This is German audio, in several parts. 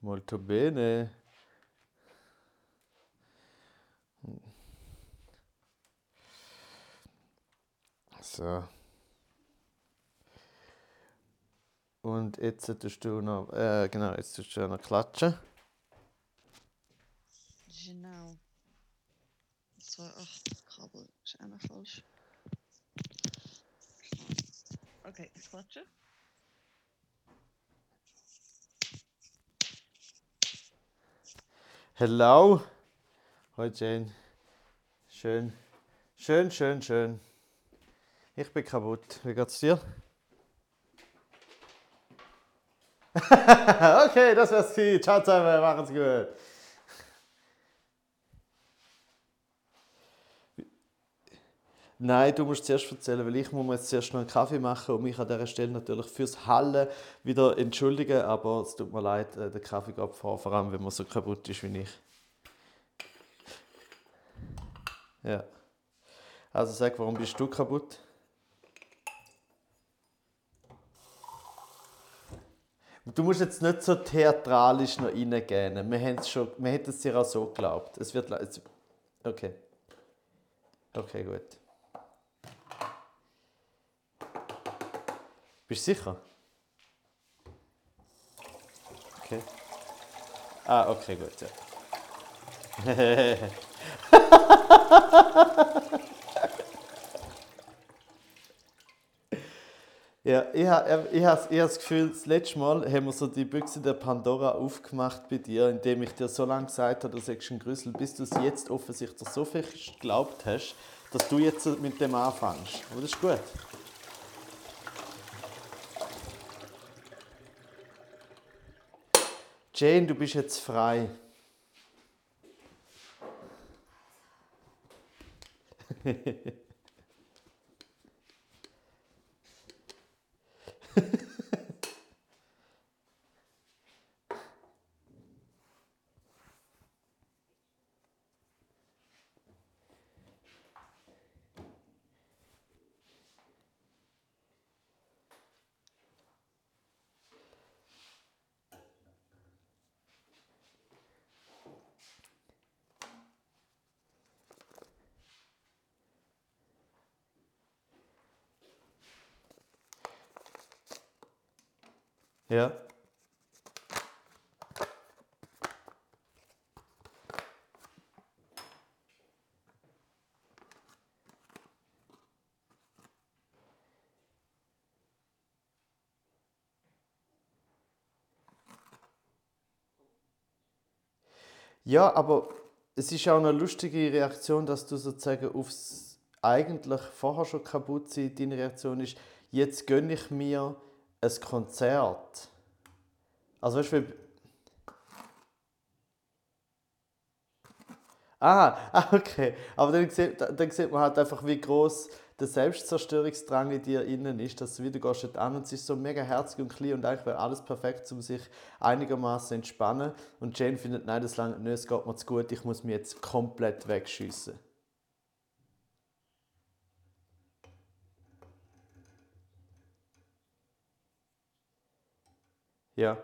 Molto bene. So. Und jetzt tust du noch, äh, genau, jetzt tust du noch klatschen. Genau. War, ach, das Kabel ist auch noch falsch. Okay, ich klatsche. Hello. Hoi Jane. Schön. Schön, schön, schön. Ich bin kaputt. Wie geht's dir? okay, das gewesen. Ciao zusammen, machen's gut. Nein, du musst zuerst erzählen, weil ich muss mir jetzt zuerst noch einen Kaffee machen und mich an dieser Stelle natürlich fürs Hallen wieder entschuldigen, aber es tut mir leid, äh, der Kaffee geht vor, vor allem wenn man so kaputt ist wie ich. Ja. Also sag, warum bist du kaputt? Du musst jetzt nicht so theatralisch noch reingehen. Wir, schon, wir hätten es dir auch so geglaubt. Es wird... Okay. Okay, gut. Bist du sicher? Okay. Ah, okay, gut, ja. Ja, ich habe ich hab, ich hab das Gefühl, das letzte Mal haben wir so die Büchse der Pandora aufgemacht bei dir, indem ich dir so lange gesagt habe, du sagst ein Grüssel, bis du es jetzt offensichtlich so fest geglaubt hast, dass du jetzt mit dem anfängst. Aber das ist gut. Jane, du bist jetzt frei. Ja. Ja, aber es ist auch eine lustige Reaktion, dass du sozusagen aufs eigentlich vorher schon kaputt sein, deine Reaktion ist, jetzt gönne ich mir ein Konzert. Also weißt du, wie... Ah, okay. Aber dann sieht, dann sieht man halt einfach, wie groß der Selbstzerstörungsdrang in dir innen ist, dass du wieder gehst an und es ist so mega herzig und klein und eigentlich wäre alles perfekt, um sich einigermaßen entspannen. Und Jane findet, nein, das lange nicht, es geht mir zu gut, ich muss mich jetzt komplett wegschiessen. Ja.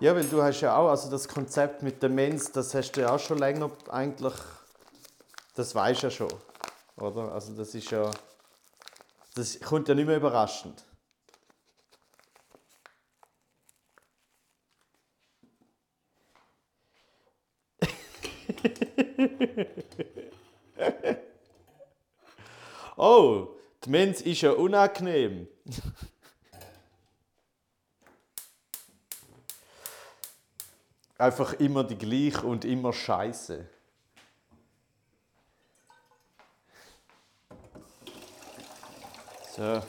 Ja, weil du hast ja auch, also das Konzept mit der Mens, das hast du ja auch schon länger eigentlich, das weißt du ja schon, oder? Also das ist ja, das kommt ja nicht mehr überraschend. Oh, die Mens ist ja unangenehm. Einfach immer die gleich und immer scheiße. So.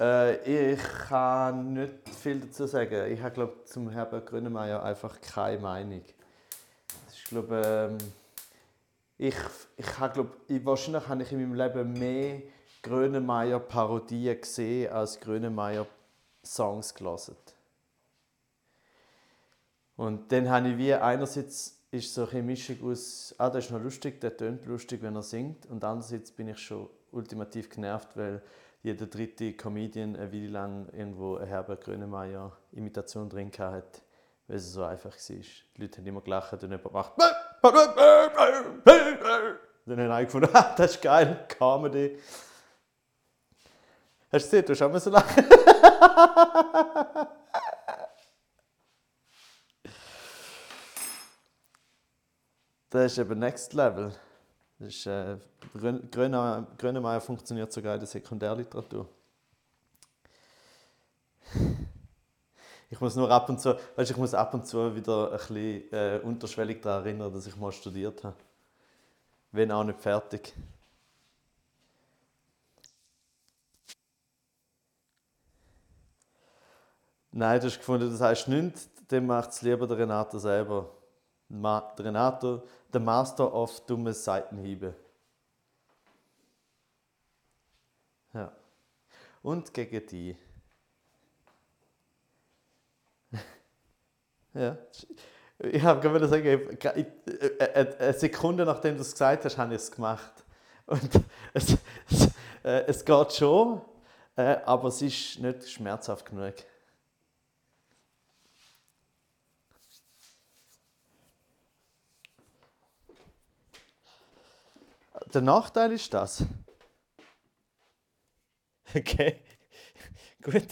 Äh, ich kann nicht viel dazu sagen. Ich habe, glaube zum Herbert Grönemeyer einfach keine Meinung. Glaube ähm, ich, ich habe, glaube ich, wahrscheinlich habe ich in meinem Leben mehr Grönemeyer Parodien gesehen als Grönemeyer Songs gelesen. Und dann habe ich wie einerseits ist so eine Mischung aus, ah, das ist noch lustig, der tönt lustig, wenn er singt. Und andererseits bin ich schon ultimativ genervt, weil jeder dritte Comedian eine Weile lang irgendwo eine Herbert Grönemeyer-Imitation drin hatte, weil es so einfach war. Die Leute haben immer gelacht und jemand macht. Dann habe ich gefunden, ah, das ist geil, Comedy. Hast du gesehen, du hast auch so lachen. Das ist eben Next Level. Äh, Grönemeyer, Grönemeyer funktioniert sogar in der Sekundärliteratur. Ich muss nur ab und zu, weißt, ich muss ab und zu wieder ein bisschen äh, unterschwellig daran erinnern, dass ich mal studiert habe. Wenn auch nicht fertig. Nein, du hast gefunden, das heißt nichts, dann macht es lieber der Renato selber. Der Renato, der Master of dumme Seitenhiebe. Ja. Und gegen die. Ja. Ich habe gerade sagen, äh, äh, eine Sekunde nachdem du es gesagt hast, habe ich es gemacht. Und es, es, äh, es geht schon, aber es ist nicht schmerzhaft genug. Der Nachteil ist das. Okay, gut.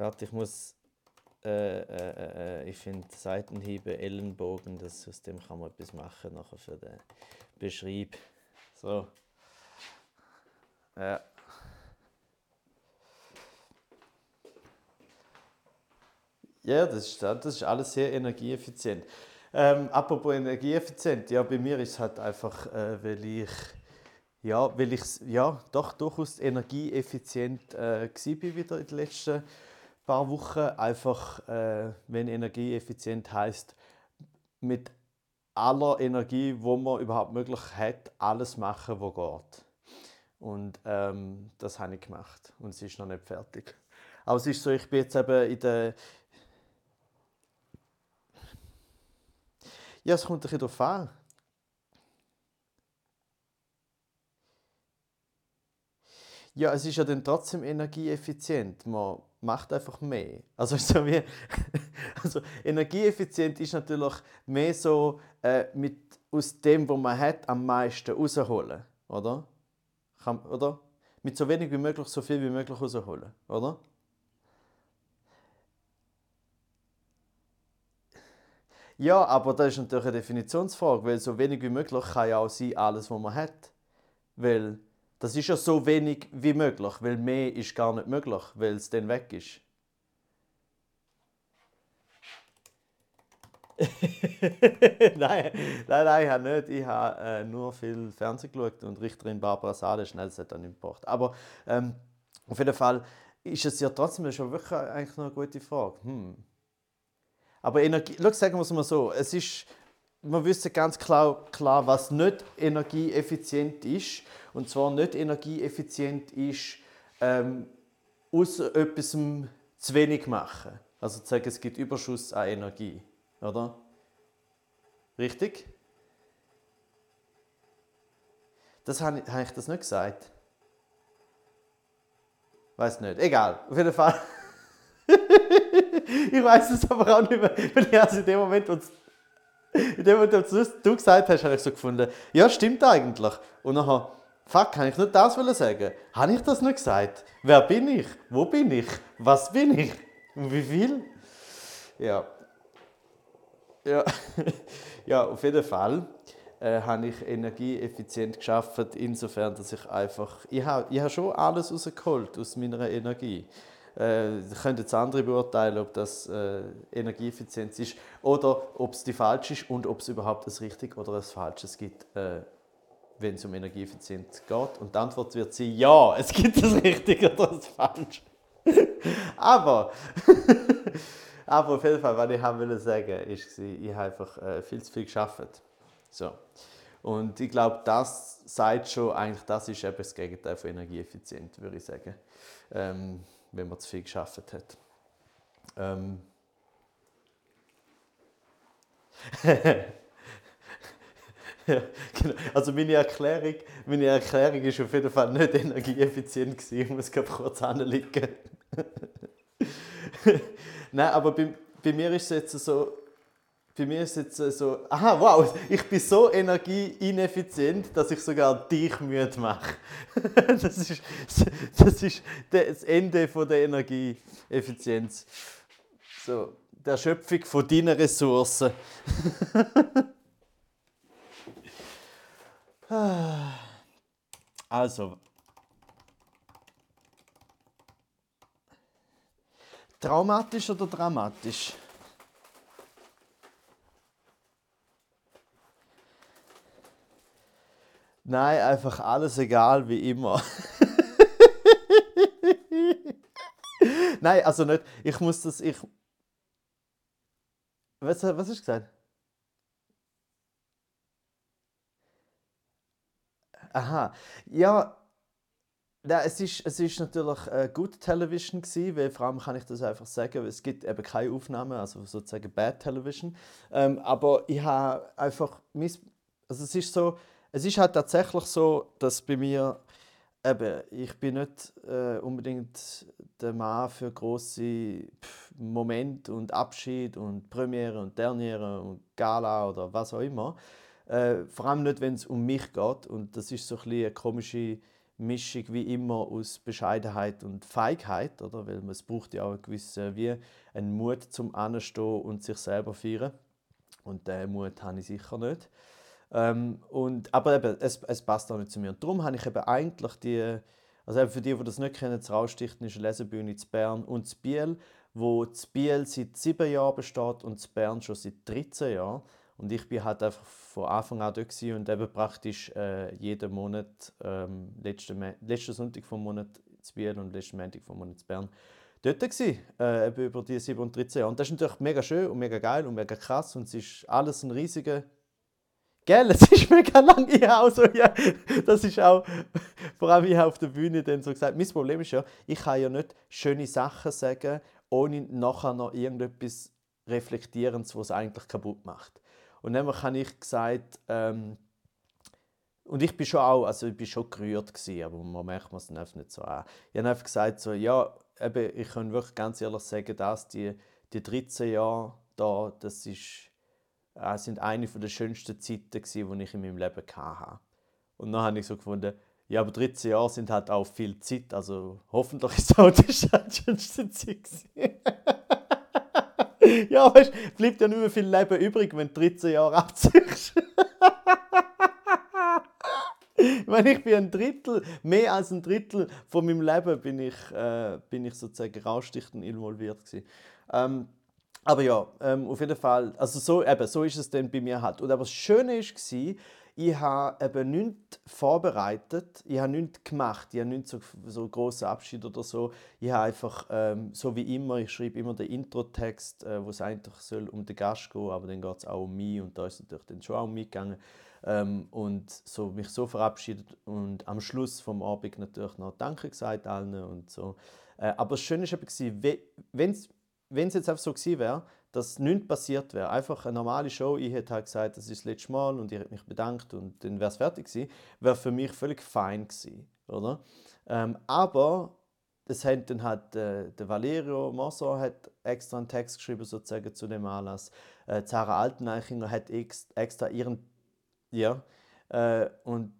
Warte, ich muss. Äh, äh, äh, ich finde Seitenhiebe, Ellenbogen, das, aus dem kann man etwas machen nachher für den Beschrieb. So. Ja. Ja, das ist, das ist alles sehr energieeffizient. Ähm, apropos energieeffizient, ja, bei mir ist es halt einfach, äh, weil ich ja, weil ich ja doch durchaus energieeffizient äh, war wieder in den letzten paar Wochen. Einfach, äh, wenn energieeffizient heißt, mit aller Energie, wo man überhaupt möglich hat, alles machen, was geht. Und ähm, das habe ich gemacht und es ist noch nicht fertig. Aber es ist so, ich bin jetzt eben in der Ja, es kommt ein bisschen darauf an. Ja, es ist ja dann trotzdem energieeffizient. Man macht einfach mehr. Also, so wie, also energieeffizient ist natürlich mehr so äh, mit aus dem, was man hat, am meisten rausholen, oder? Kann, oder? Mit so wenig wie möglich so viel wie möglich rausholen, oder? Ja, aber das ist natürlich eine Definitionsfrage, weil so wenig wie möglich kann ja auch sein, alles, was man hat. Weil das ist ja so wenig wie möglich, weil mehr ist gar nicht möglich, weil es dann weg ist. nein, nein, nein, ich habe nicht. Ich habe äh, nur viel Fernsehen geschaut und Richterin Barbara Sale, schnell, hat dann gebracht. Aber ähm, auf jeden Fall ist es ja trotzdem schon wirklich eigentlich noch eine gute Frage. Hm. Aber Energie, sagen wir es mal so, es ist, wir wissen ganz klar, klar, was nicht energieeffizient ist. Und zwar nicht energieeffizient ist, ähm, aus etwas zu wenig machen. Also zu sagen, es gibt Überschuss an Energie. Oder? Richtig? Das habe ich, habe ich das nicht gesagt? Weiß nicht. Egal. Auf jeden Fall. ich weiß es aber auch nicht mehr, weil ich also in dem Moment, wo in dem Moment, wo du gesagt hast, habe ich so gefunden, ja, stimmt eigentlich. Und nachher, fuck, kann ich nicht das sagen? Habe ich das nicht gesagt? Wer bin ich? Wo bin ich? Was bin ich? Und wie viel? Ja. Ja, ja auf jeden Fall äh, habe ich energieeffizient geschafft, insofern, dass ich einfach, ich habe, ich habe schon alles rausgeholt aus meiner Energie. Äh, können jetzt andere beurteilen, ob das äh, Energieeffizienz ist oder ob es die falsche ist und ob es überhaupt das richtig oder das Falsches gibt, äh, wenn es um Energieeffizienz geht. Und die Antwort wird sein, ja, es gibt das Richtige oder das Falsche. aber, aber auf jeden Fall, was ich haben will sagen, ist, ich habe einfach äh, viel zu viel geschafft. So. Und ich glaube, das sagt schon, eigentlich, das ist eben das Gegenteil von energieeffizient, würde ich sagen. Ähm, wenn man zu viel geschafft hat. Ähm. ja, genau. Also meine Erklärung, meine Erklärung ist auf jeden Fall nicht energieeffizient gewesen. Ich muss gerade kurz anliegen. Nein, aber bei, bei mir ist es jetzt so, bei mir ist es jetzt so, aha, wow, ich bin so energieineffizient, dass ich sogar dich müde mache. das, ist, das ist das Ende von der Energieeffizienz. So, der Schöpfung von deinen Ressourcen. also. Traumatisch oder dramatisch? Nein, einfach alles egal wie immer. Nein, also nicht. Ich muss das. Ich. Was, was hast du gesagt? Aha. Ja, ja, es ist, es ist natürlich äh, Good Television gewesen, weil vor allem kann ich das einfach sagen, es gibt eben keine Aufnahmen, also sozusagen Bad Television. Ähm, aber ich habe einfach, also es ist so, es ist halt tatsächlich so, dass bei mir eben, ich bin nicht äh, unbedingt der Mann für große Momente und Abschied und Premiere und Derniere und Gala oder was auch immer. Äh, vor allem nicht, wenn es um mich geht und das ist so ein eine komische Mischung wie immer aus Bescheidenheit und Feigheit, oder? Weil es braucht ja auch einen gewissen wie einen Mut zum Anstehen und sich selber feiern. Und diesen Mut habe ich sicher nicht. Ähm, und, aber eben, es, es passt auch nicht zu mir. Und darum habe ich eben eigentlich die, also eben für die, die das nicht kennen, das Raustichten ist eine Lesebühne in Bern und in Biel, wo in Biel seit sieben Jahren besteht und in Bern schon seit 13 Jahren. Und ich bin halt einfach von Anfang an dort und eben praktisch äh, jeden Monat, ähm, letzten, letzten Sonntag vom Monat in Biel und letzten Montag vom Monat in Bern, dort gewesen, äh, über die 7 und 13 Jahre. Und das ist natürlich mega schön und mega geil und mega krass und es ist alles ein riesiger Gell, es ist mega lang. Ich auch so, ja, das ist auch, vor allem ich auf der Bühne dann so gesagt, mein Problem ist ja, ich kann ja nicht schöne Sachen sagen, ohne nachher noch irgendetwas Reflektierendes, was es eigentlich kaputt macht. Und dann habe ich gesagt, ähm, und ich bin schon auch, also ich bin schon gerührt gewesen, aber man merkt es nicht so an. Ich habe einfach gesagt so, ja, eben, ich kann wirklich ganz ehrlich sagen, dass die, die 13 Jahre da, das ist äh, sind eine der schönsten Zeiten, die ich in meinem Leben hatte. Und dann habe ich so gefunden, ja, aber 13 Jahre sind halt auch viel Zeit, also hoffentlich ist auch die schönste Zeit. ja, weißt bleibt ja nicht mehr viel Leben übrig, wenn du 13 Jahre abziehst. ich meine, ich bin ein Drittel, mehr als ein Drittel von meinem Leben bin ich, äh, bin ich sozusagen rausstichtend involviert gewesen. Ähm, aber ja, ähm, auf jeden Fall, also so, eben, so ist es dann bei mir halt. Und aber das Schöne war, ich habe eben nichts vorbereitet, ich habe nichts gemacht, ich habe nichts so, so grossen Abschied oder so. Ich habe einfach, ähm, so wie immer, ich schreibe immer den Intro-Text, äh, wo es eigentlich soll um den Gast gehen, aber dann geht es auch um mich und da ist es natürlich dann schon auch um mich gegangen. Ähm, und so, mich so verabschiedet und am Schluss vom Abend natürlich noch Danke gesagt allen und so. Äh, aber das Schöne war, wenn es wenn es jetzt einfach so gewesen wäre, dass nichts passiert wäre, einfach eine normale Show, ich hätte halt gesagt, das ist das letzte Mal und ich hätte mich bedankt und dann wäre es fertig gewesen, wäre für mich völlig fein gewesen, oder? Ähm, aber das hat dann halt äh, der Valerio Mosso hat extra einen Text geschrieben sozusagen zu dem Anlass. Äh, Zara Alteneichinger hat ex, extra ihren ja äh, und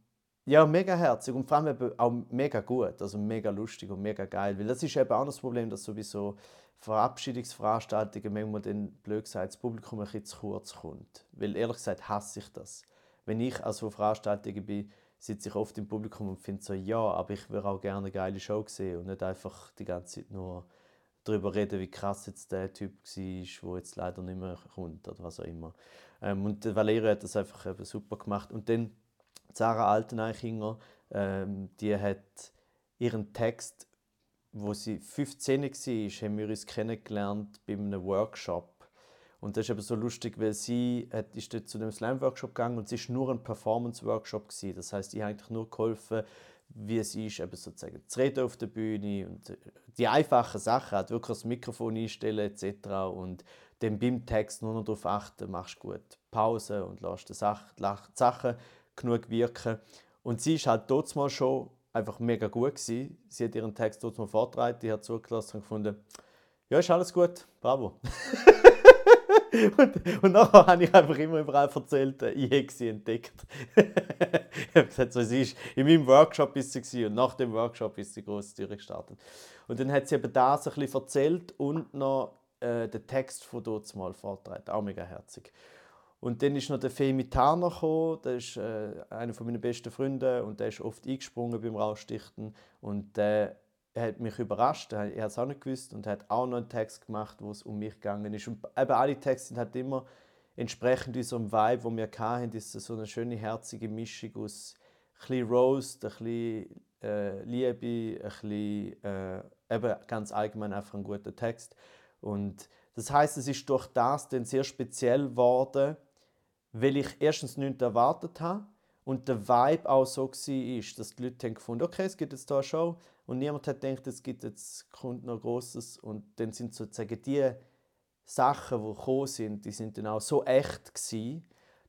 ja, mega herzig und vor allem auch mega gut, also mega lustig und mega geil, weil das ist eben auch das Problem, dass sowieso Verabschiedungsveranstaltungen manchmal dann, blöd gesagt, das Publikum ein bisschen zu kurz kommt. Weil ehrlich gesagt hasse ich das. Wenn ich also Veranstaltungen bin, sitze ich oft im Publikum und finde so, ja, aber ich würde auch gerne eine geile Show sehen und nicht einfach die ganze Zeit nur darüber reden, wie krass jetzt der Typ war, der jetzt leider nicht mehr kommt oder was auch immer. Ähm, und Valerio hat das einfach eben super gemacht. Und dann Sarah Alteneichinger, ähm, die hat ihren Text wo sie 15 war, haben wir uns kennengelernt bei einem Workshop. Und das ist aber so lustig, weil sie hat, ist dort zu dem Slam-Workshop gegangen und es war nur ein Performance-Workshop. Das heißt, ich habe eigentlich nur geholfen, wie es ist, eben sozusagen zu reden auf der Bühne und äh, die einfachen Sachen, halt wirklich das Mikrofon einstellen etc. Und dann beim Text nur noch darauf achten, machst gut Pause und lässt die Sachen genug wirken. Und sie ist halt dort mal schon einfach mega gut gewesen. Sie hat ihren Text dort mal vorgetragen, die hat zugelassen und gefunden, ja, ist alles gut, bravo. und, und nachher habe ich einfach immer überall erzählt, äh, ich habe sie entdeckt. ich habe gesagt, so, sie ist in meinem Workshop ist sie und nach dem Workshop ist sie groß durchgestartet. Und dann hat sie eben das ein bisschen erzählt und noch äh, den Text von dort mal vorgetragen. Auch mega herzig. Und dann ist noch der Femi Tarner gekommen, der ist äh, einer meiner besten Freunde und der ist oft eingesprungen beim Rausstichten und der hat mich überrascht, ich habe es auch nicht gewusst und hat auch noch einen Text gemacht, wo es um mich gegangen ist. Und eben alle Texte sind halt immer entsprechend unserem Vibe, wo wir hatten, ist so eine schöne, herzige Mischung aus ein Roast, ein bisschen äh, Liebe, ein bisschen, äh, eben ganz allgemein einfach ein guter Text. Und das heißt, es ist durch das dann sehr speziell geworden, weil ich erstens nichts erwartet habe und der Vibe auch so war, dass die Leute gefunden okay, es gibt jetzt hier eine Show und niemand hat gedacht, es gibt jetzt kommt noch Großes und dann sind sozusagen die Sachen, die gekommen sind, die sind dann auch so echt gewesen,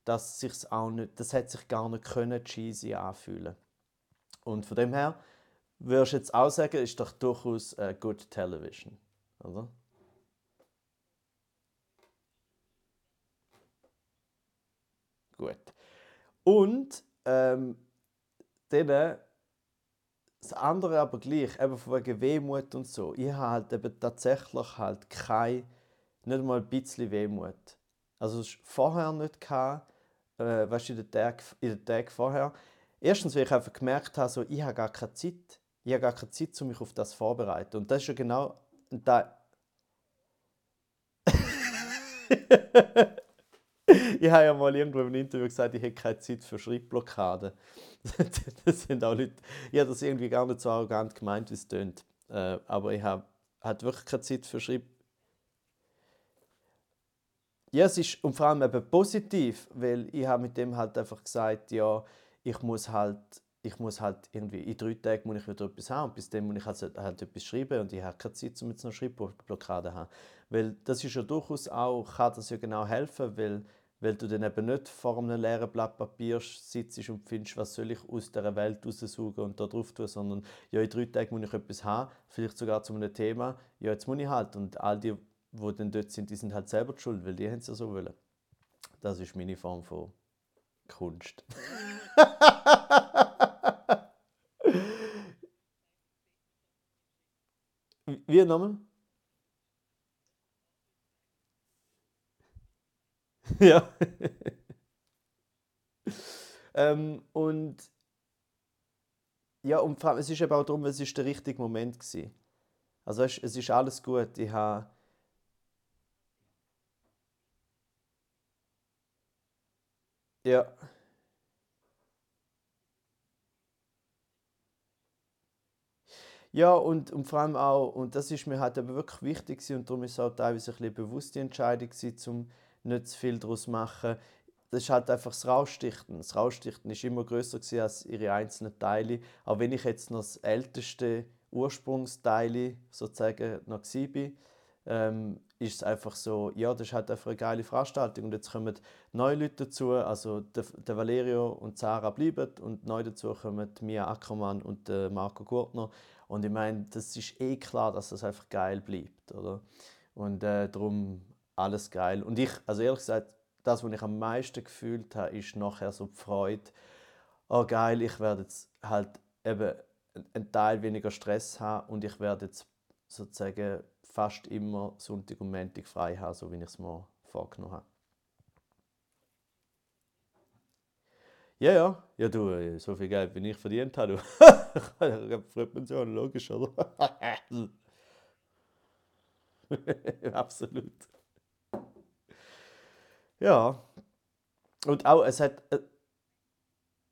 dass sich's auch nicht, das hat sich gar nicht können cheesy anfühlen. Und von dem her würdest du jetzt auch sagen, ist doch durchaus äh, good television, oder? Gut. Und ähm, dann das andere aber gleich, eben von wegen Wehmut und so. Ich habe halt eben tatsächlich halt kein, nicht mal ein bisschen Wehmut. Also es vorher nicht gehabt, äh, weißt du, in den in Tag vorher. Erstens, weil ich einfach gemerkt habe, so, ich habe gar keine Zeit. Ich habe gar keine Zeit, um mich auf das vorzubereiten. Und das ist ja genau ein. ich habe ja mal irgendwo im Interview gesagt, ich hätte keine Zeit für Schreibblockade. das sind auch Leute, ich habe das irgendwie gar nicht so arrogant gemeint, wie es tönt. Äh, aber ich habe halt wirklich keine Zeit für Schreib. Ja, es ist und vor allem eben positiv, weil ich habe mit dem halt einfach gesagt, ja, ich muss halt, ich muss halt irgendwie in drei Tagen muss ich wieder etwas haben und bis dann muss ich halt, halt etwas schreiben und ich habe keine Zeit, um jetzt noch Schreibblockade zu haben. Weil das ist ja durchaus auch, kann das ja genau helfen, weil weil du dann eben nicht vor einem leeren Blatt Papier sitzt und findest, was soll ich aus dieser Welt raussaugen und da drauf tun, sondern ja, in drei Tagen muss ich etwas haben, vielleicht sogar zu einem Thema, ja, jetzt muss ich halt. Und all die, die dann dort sind, die sind halt selber die schuld, weil die haben es ja so wollen. Das ist meine Form von Kunst. Wie nochmal? ja. ähm, und ja, und vor allem, es ist eben auch darum, es ist der richtige Moment gewesen. Also es, es ist alles gut. Ich habe ja. Ja, und, und vor allem auch, und das ist mir halt eben wirklich wichtig und darum ist es auch teilweise ein bisschen bewusste Entscheidung gewesen, nicht zu viel daraus machen. Das ist halt einfach das Rausstichten. Das Rausstichten ist immer größer als ihre einzelnen Teile. Auch wenn ich jetzt noch das älteste Ursprungsteil sozusagen noch war, ähm, ist es einfach so, ja, das ist halt einfach eine geile Veranstaltung. Und jetzt kommen neue Leute dazu, also der, der Valerio und Sarah bleiben und neu dazu kommen Mia Ackermann und der Marco Gurtner. Und ich meine, das ist eh klar, dass das einfach geil bleibt, oder? Und äh, darum alles geil. Und ich, also ehrlich gesagt, das, was ich am meisten gefühlt habe, ist nachher so die Freude, oh geil, ich werde jetzt halt eben einen Teil weniger Stress haben und ich werde jetzt sozusagen fast immer Sonntag und Montag frei haben, so wie ich es mir vorgenommen habe. Ja, ja, ja du, so viel Geld, wie ich verdient habe, du. ich habe Frühpension, logisch, oder? Absolut. Ja. Und auch, es hat, äh,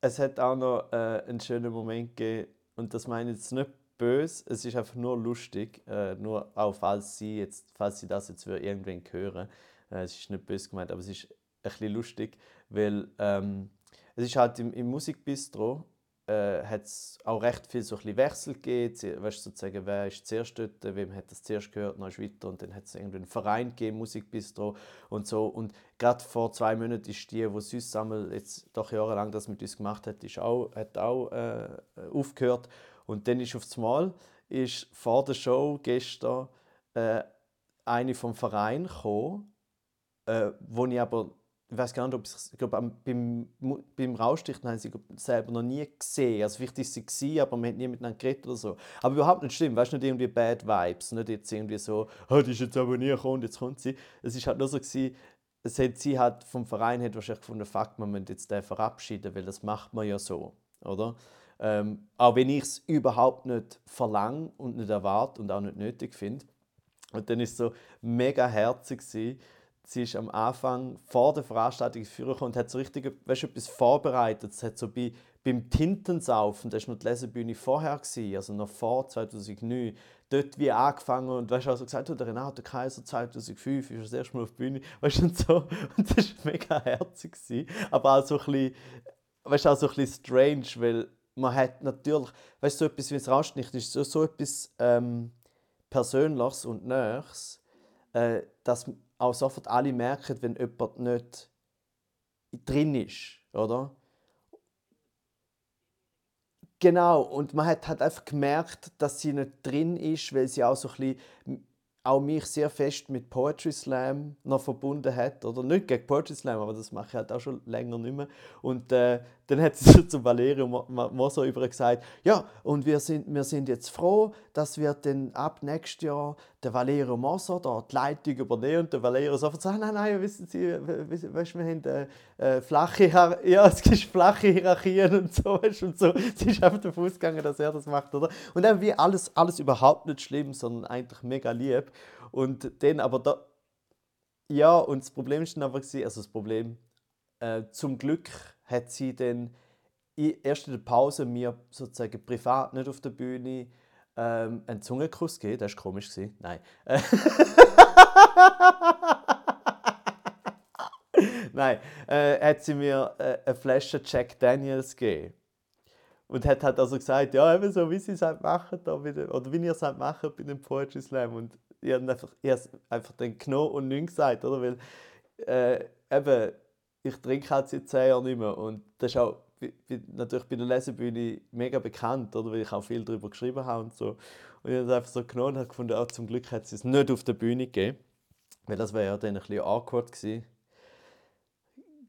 es hat auch noch äh, einen schönen Moment gegeben, und das meine ich jetzt nicht böse, es ist einfach nur lustig, äh, nur auch falls Sie, jetzt, falls Sie das jetzt für irgendwen hören, äh, es ist nicht böse gemeint, aber es ist ein bisschen lustig, weil ähm, es ist halt im, im Musikbistro äh, hat es auch recht viel so ein Wechsel gegeben. Weißt, sozusagen, wer ist zuerst dort, wem hat das zuerst gehört, dann ist weiter und dann hat es irgendwie einen Verein gegeben, Musikbistro und so. Und gerade vor zwei Monaten ist die, die einmal jetzt doch jahrelang das mit uns gemacht hat, ist auch, hat auch äh, aufgehört. Und dann ist aufs Mal ist vor der Show gestern äh, eine vom Verein gekommen, äh, wo ich aber ich weiß gar nicht, ob ich, glaube, beim, beim Raustichten haben sie selber noch nie gesehen. Also vielleicht ist sie gewesen, aber man hat nie miteinander geredet oder so. Aber überhaupt nicht schlimm, weißt du, nicht irgendwie Bad Vibes, nicht jetzt irgendwie so, oh, die ist jetzt aber nie gekommen jetzt kommt sie. Es ist halt nur so gewesen, es hat, sie hat vom Verein hat wahrscheinlich gefunden, fuck, man müssen jetzt den verabschieden, weil das macht man ja so, oder? Ähm, auch wenn ich es überhaupt nicht verlange und nicht erwarte und auch nicht nötig finde. Und dann ist es so mega herzig gewesen, sie ist am Anfang vor der Veranstaltung führen und hat so richtig weißt, etwas vorbereitet. Es hat so bei, beim Tintensaufen, das war noch die Lesebühne vorher, gewesen, also noch vor 2009, dort wie angefangen und weißt, also gesagt, der Renato Kaiser 2005 ist das erste Mal auf die Bühne, weißt, und so. Und das war mega herzig. Gewesen. Aber auch so ein bisschen, weißt, auch so ein bisschen strange, weil man hat natürlich, weißt du, so etwas wie das Rauschnicht ist so, so etwas ähm, Persönliches und Nächs, äh, dass auch sofort alle merken, wenn jemand nicht drin ist, oder? Genau, und man hat halt einfach gemerkt, dass sie nicht drin ist, weil sie auch so ein bisschen auch mich sehr fest mit Poetry Slam noch verbunden hat. Oder nicht gegen Poetry Slam, aber das mache ich halt auch schon länger nicht mehr. Und äh, dann hat sie zu Valerio Moser über gesagt, ja, und wir sind, wir sind jetzt froh, dass wir dann ab nächstes Jahr der Valerio Moser da die Leitung übernehmen und der Valerio sofort sagt, nein, nein, wissen Sie, weißt, wir haben äh, äh, flache, ja, es gibt flache Hierarchien und so, und so. Sie ist einfach davon ausgegangen, dass er das macht, oder? Und dann wie alles, alles überhaupt nicht schlimm, sondern eigentlich mega lieb. Und dann aber da, ja, und das Problem ist dann aber, also das Problem, äh, zum Glück hat sie dann erst in der Pause mir sozusagen privat nicht auf der Bühne ähm, einen Zungenkuss gegeben. Das war komisch. Gewesen. Nein. Nein, äh, hat sie mir äh, eine Flasche Jack Daniels gegeben. Und hat halt also gesagt, ja, eben so, wie sie es halt machen, da dem, oder wie ihr es halt macht bei dem Poetry Slam. Und ich habe einfach, einfach dann genommen und nichts gesagt, oder? Weil, äh, eben, ich trinke halt seit zehn Jahren nicht mehr. Und das ist auch natürlich bei der Lesebühne mega bekannt, oder? weil ich auch viel darüber geschrieben habe und so. Und ich habe es einfach so genommen und gefunden, auch zum Glück hat sie es nicht auf der Bühne gegeben. Weil das wäre ja dann ein bisschen awkward gewesen.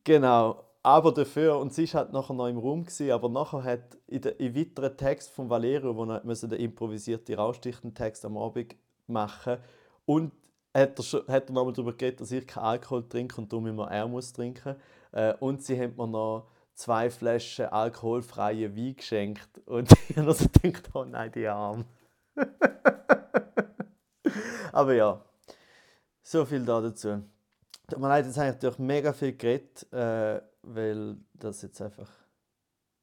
Genau. Aber dafür, und sie war halt nachher noch im Raum, gewesen, aber nachher hat in der in weiteren Text von Valerio, wo er den improvisierte Raustichten-Text am Abend machen und hat er, schon, hat er nochmal darüber geredet, dass ich keinen Alkohol trinke und darum immer er muss trinken. Äh, und sie haben mir noch zwei Flaschen alkoholfreie Wein geschenkt. Und ich habe also gedacht, oh nein, die Arm. Aber ja, so viel da dazu. Tut mir leid, jetzt habe ich natürlich mega viel geredet, äh, weil das jetzt einfach.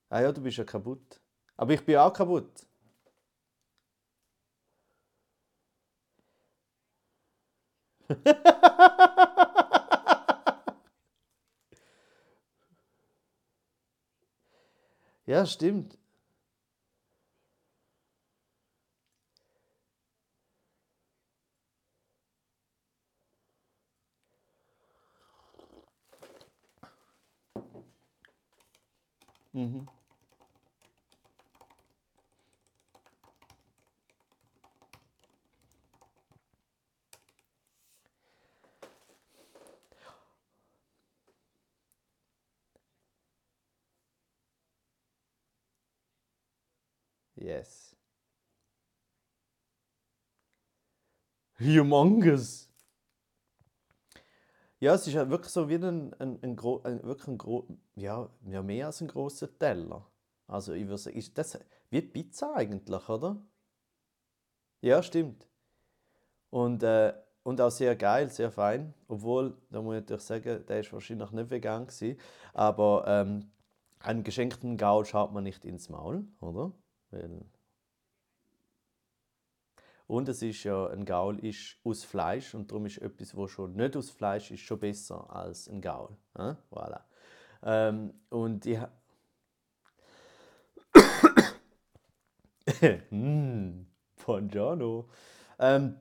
Ah ja, du bist ja kaputt. Aber ich bin auch kaputt. ja, stimmt. Mhm. Yes. Humongous. Ja, es ist ja wirklich so wie ein, ein, ein, gro ein, wirklich ein gro ja, ja, mehr als ein großer Teller. Also ich würde sagen, ist das wie Pizza eigentlich, oder? Ja, stimmt. Und, äh, und auch sehr geil, sehr fein. Obwohl, da muss ich natürlich sagen, der ist wahrscheinlich nicht vegan gewesen. Aber ähm, einen geschenkten Gaul schaut man nicht ins Maul, oder? Weil und es ist ja, ein Gaul ist aus Fleisch und darum ist etwas, was schon nicht aus Fleisch ist, schon besser als ein Gaul. Ja? Voilà. Ähm, und ich mm, Buongiorno. Ähm,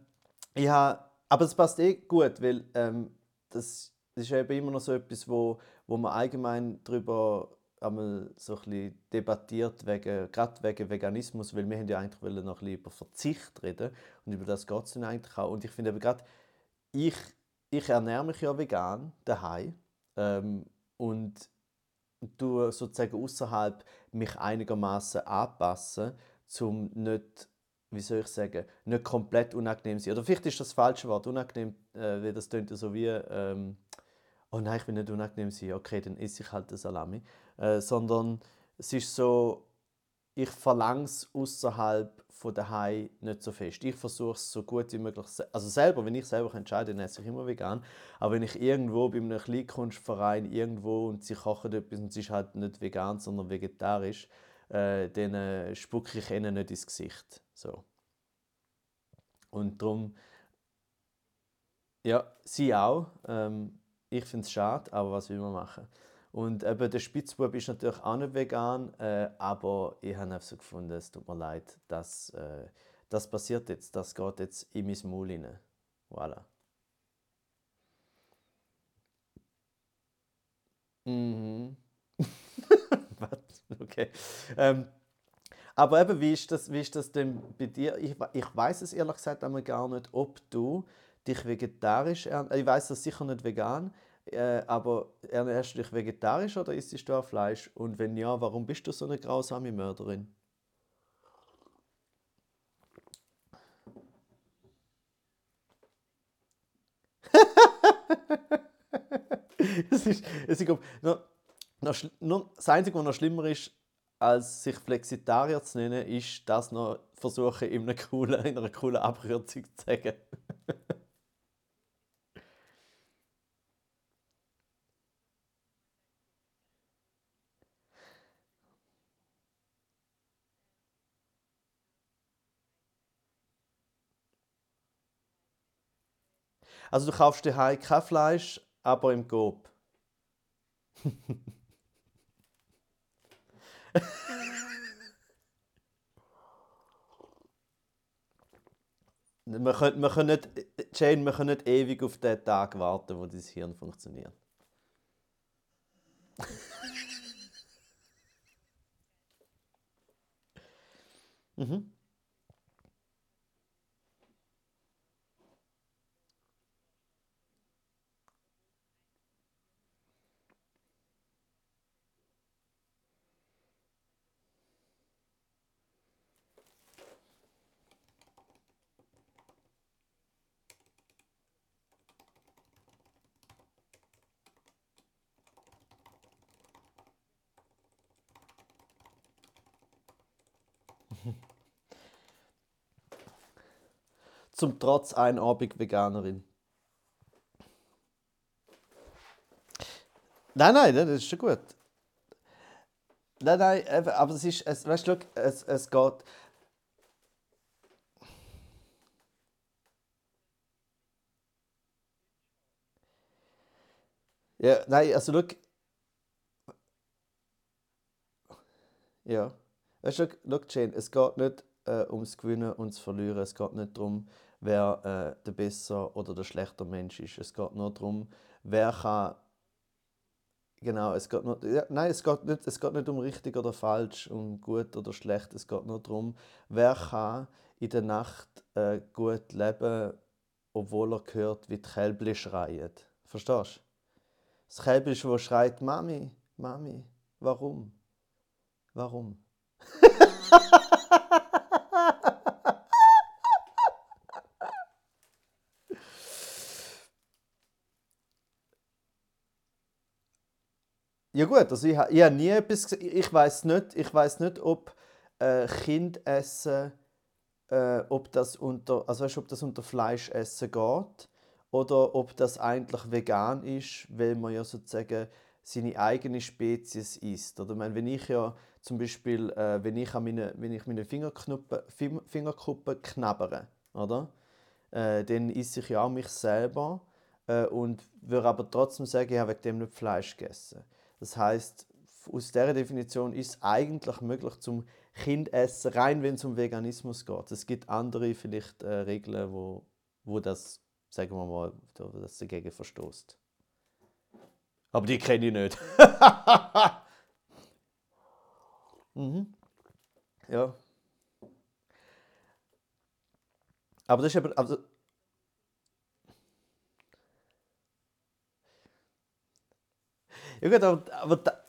ich habe, aber es passt eh gut, weil ähm, das, das ist eben immer noch so etwas, wo, wo man allgemein darüber einmal so ein bisschen debattiert, wegen, gerade wegen Veganismus, weil wir haben ja eigentlich noch ein über Verzicht reden und über das geht es dann eigentlich auch. Und ich finde eben gerade, ich, ich ernähre mich ja vegan daheim ähm, und du sozusagen außerhalb mich einigermaßen anpassen, um nicht, wie soll ich sagen, nicht komplett unangenehm sein. Oder vielleicht ist das, das falsche Wort, unangenehm, äh, weil das klingt so wie, ähm, oh nein, ich will nicht unangenehm sein, okay, dann esse ich halt das Salami. Äh, sondern es ist so, ich verlange es außerhalb von daheim nicht so fest. Ich versuche es so gut wie möglich, also selber, wenn ich selber entscheide, dann esse ich immer vegan. Aber wenn ich irgendwo bei einem Kleinkunstverein irgendwo und sie kochen etwas und es ist halt nicht vegan, sondern vegetarisch, äh, dann äh, spucke ich ihnen nicht ins Gesicht. So. Und darum, ja, sie auch. Ähm, ich finde es schade, aber was will man machen? Und eben der Spitzbub ist natürlich auch nicht vegan, äh, aber ich habe einfach so gefunden, es tut mir leid, dass äh, das passiert jetzt, das geht jetzt in mein Maul rein. Voilà. Mhm. Was? Okay. Ähm, aber eben, wie ist, das, wie ist das denn bei dir? Ich, ich weiß es ehrlich gesagt gar nicht, ob du dich vegetarisch ernährst. Ich weiß das sicher nicht vegan. Äh, aber ernährst du dich vegetarisch oder isst du auch Fleisch? Und wenn ja, warum bist du so eine grausame Mörderin? es ist, es ist, noch, noch, das Einzige, was noch schlimmer ist, als sich Flexitarier zu nennen, ist das noch versuchen, in, einer coolen, in einer coolen Abkürzung zu sagen. Also du kaufst daheim kein Fleisch, aber im Coop. wir, können, wir, können nicht, Jane, wir können nicht ewig auf den Tag warten, wo dein Hirn funktioniert. mhm. Zum Trotz ein Abend Veganerin. Nein, nein, das ist schon gut. Nein, nein, aber es ist, es, weißt du, es, es geht. Ja, nein, also schau. Ja. Weißt du, schau, Jane, es geht nicht äh, ums Gewinnen und das Verlieren. Es geht nicht darum, wer äh, der besser oder der schlechter Mensch ist. Es geht nur darum, wer kann. Genau, es geht nur, ja, nein, es geht, nicht, es geht nicht um richtig oder falsch, um gut oder schlecht. Es geht nur darum, wer kann in der Nacht äh, gut leben, obwohl er hört, wie die Kälbli schreien. Verstehst du? Das Kälbli, das schreit, Mami, Mami, warum? Warum? Ja gut, also ich, ich habe nie etwas Ich weiß nicht, ich weiß nicht, ob äh, Kindessen, äh, ob das unter, also weißt, ob das unter Fleischessen geht oder ob das eigentlich vegan ist, weil man ja sozusagen seine eigene Spezies isst. Oder ich meine, wenn ich ja zum Beispiel, äh, wenn ich an meine, wenn ich meine Fingerkuppen knabbere, oder? Äh, dann esse ich ja auch mich selber äh, und würde aber trotzdem sagen, ich habe wegen dem nicht Fleisch gegessen. Das heißt, aus dieser Definition ist es eigentlich möglich zum Kind essen, rein wenn es um Veganismus geht. Es gibt andere vielleicht äh, Regeln, wo, wo das, sagen wir mal, das dagegen verstoßt. Aber die kenne ich nicht. mhm. Ja. Aber das ist eben, also Ja gut, aber, aber da,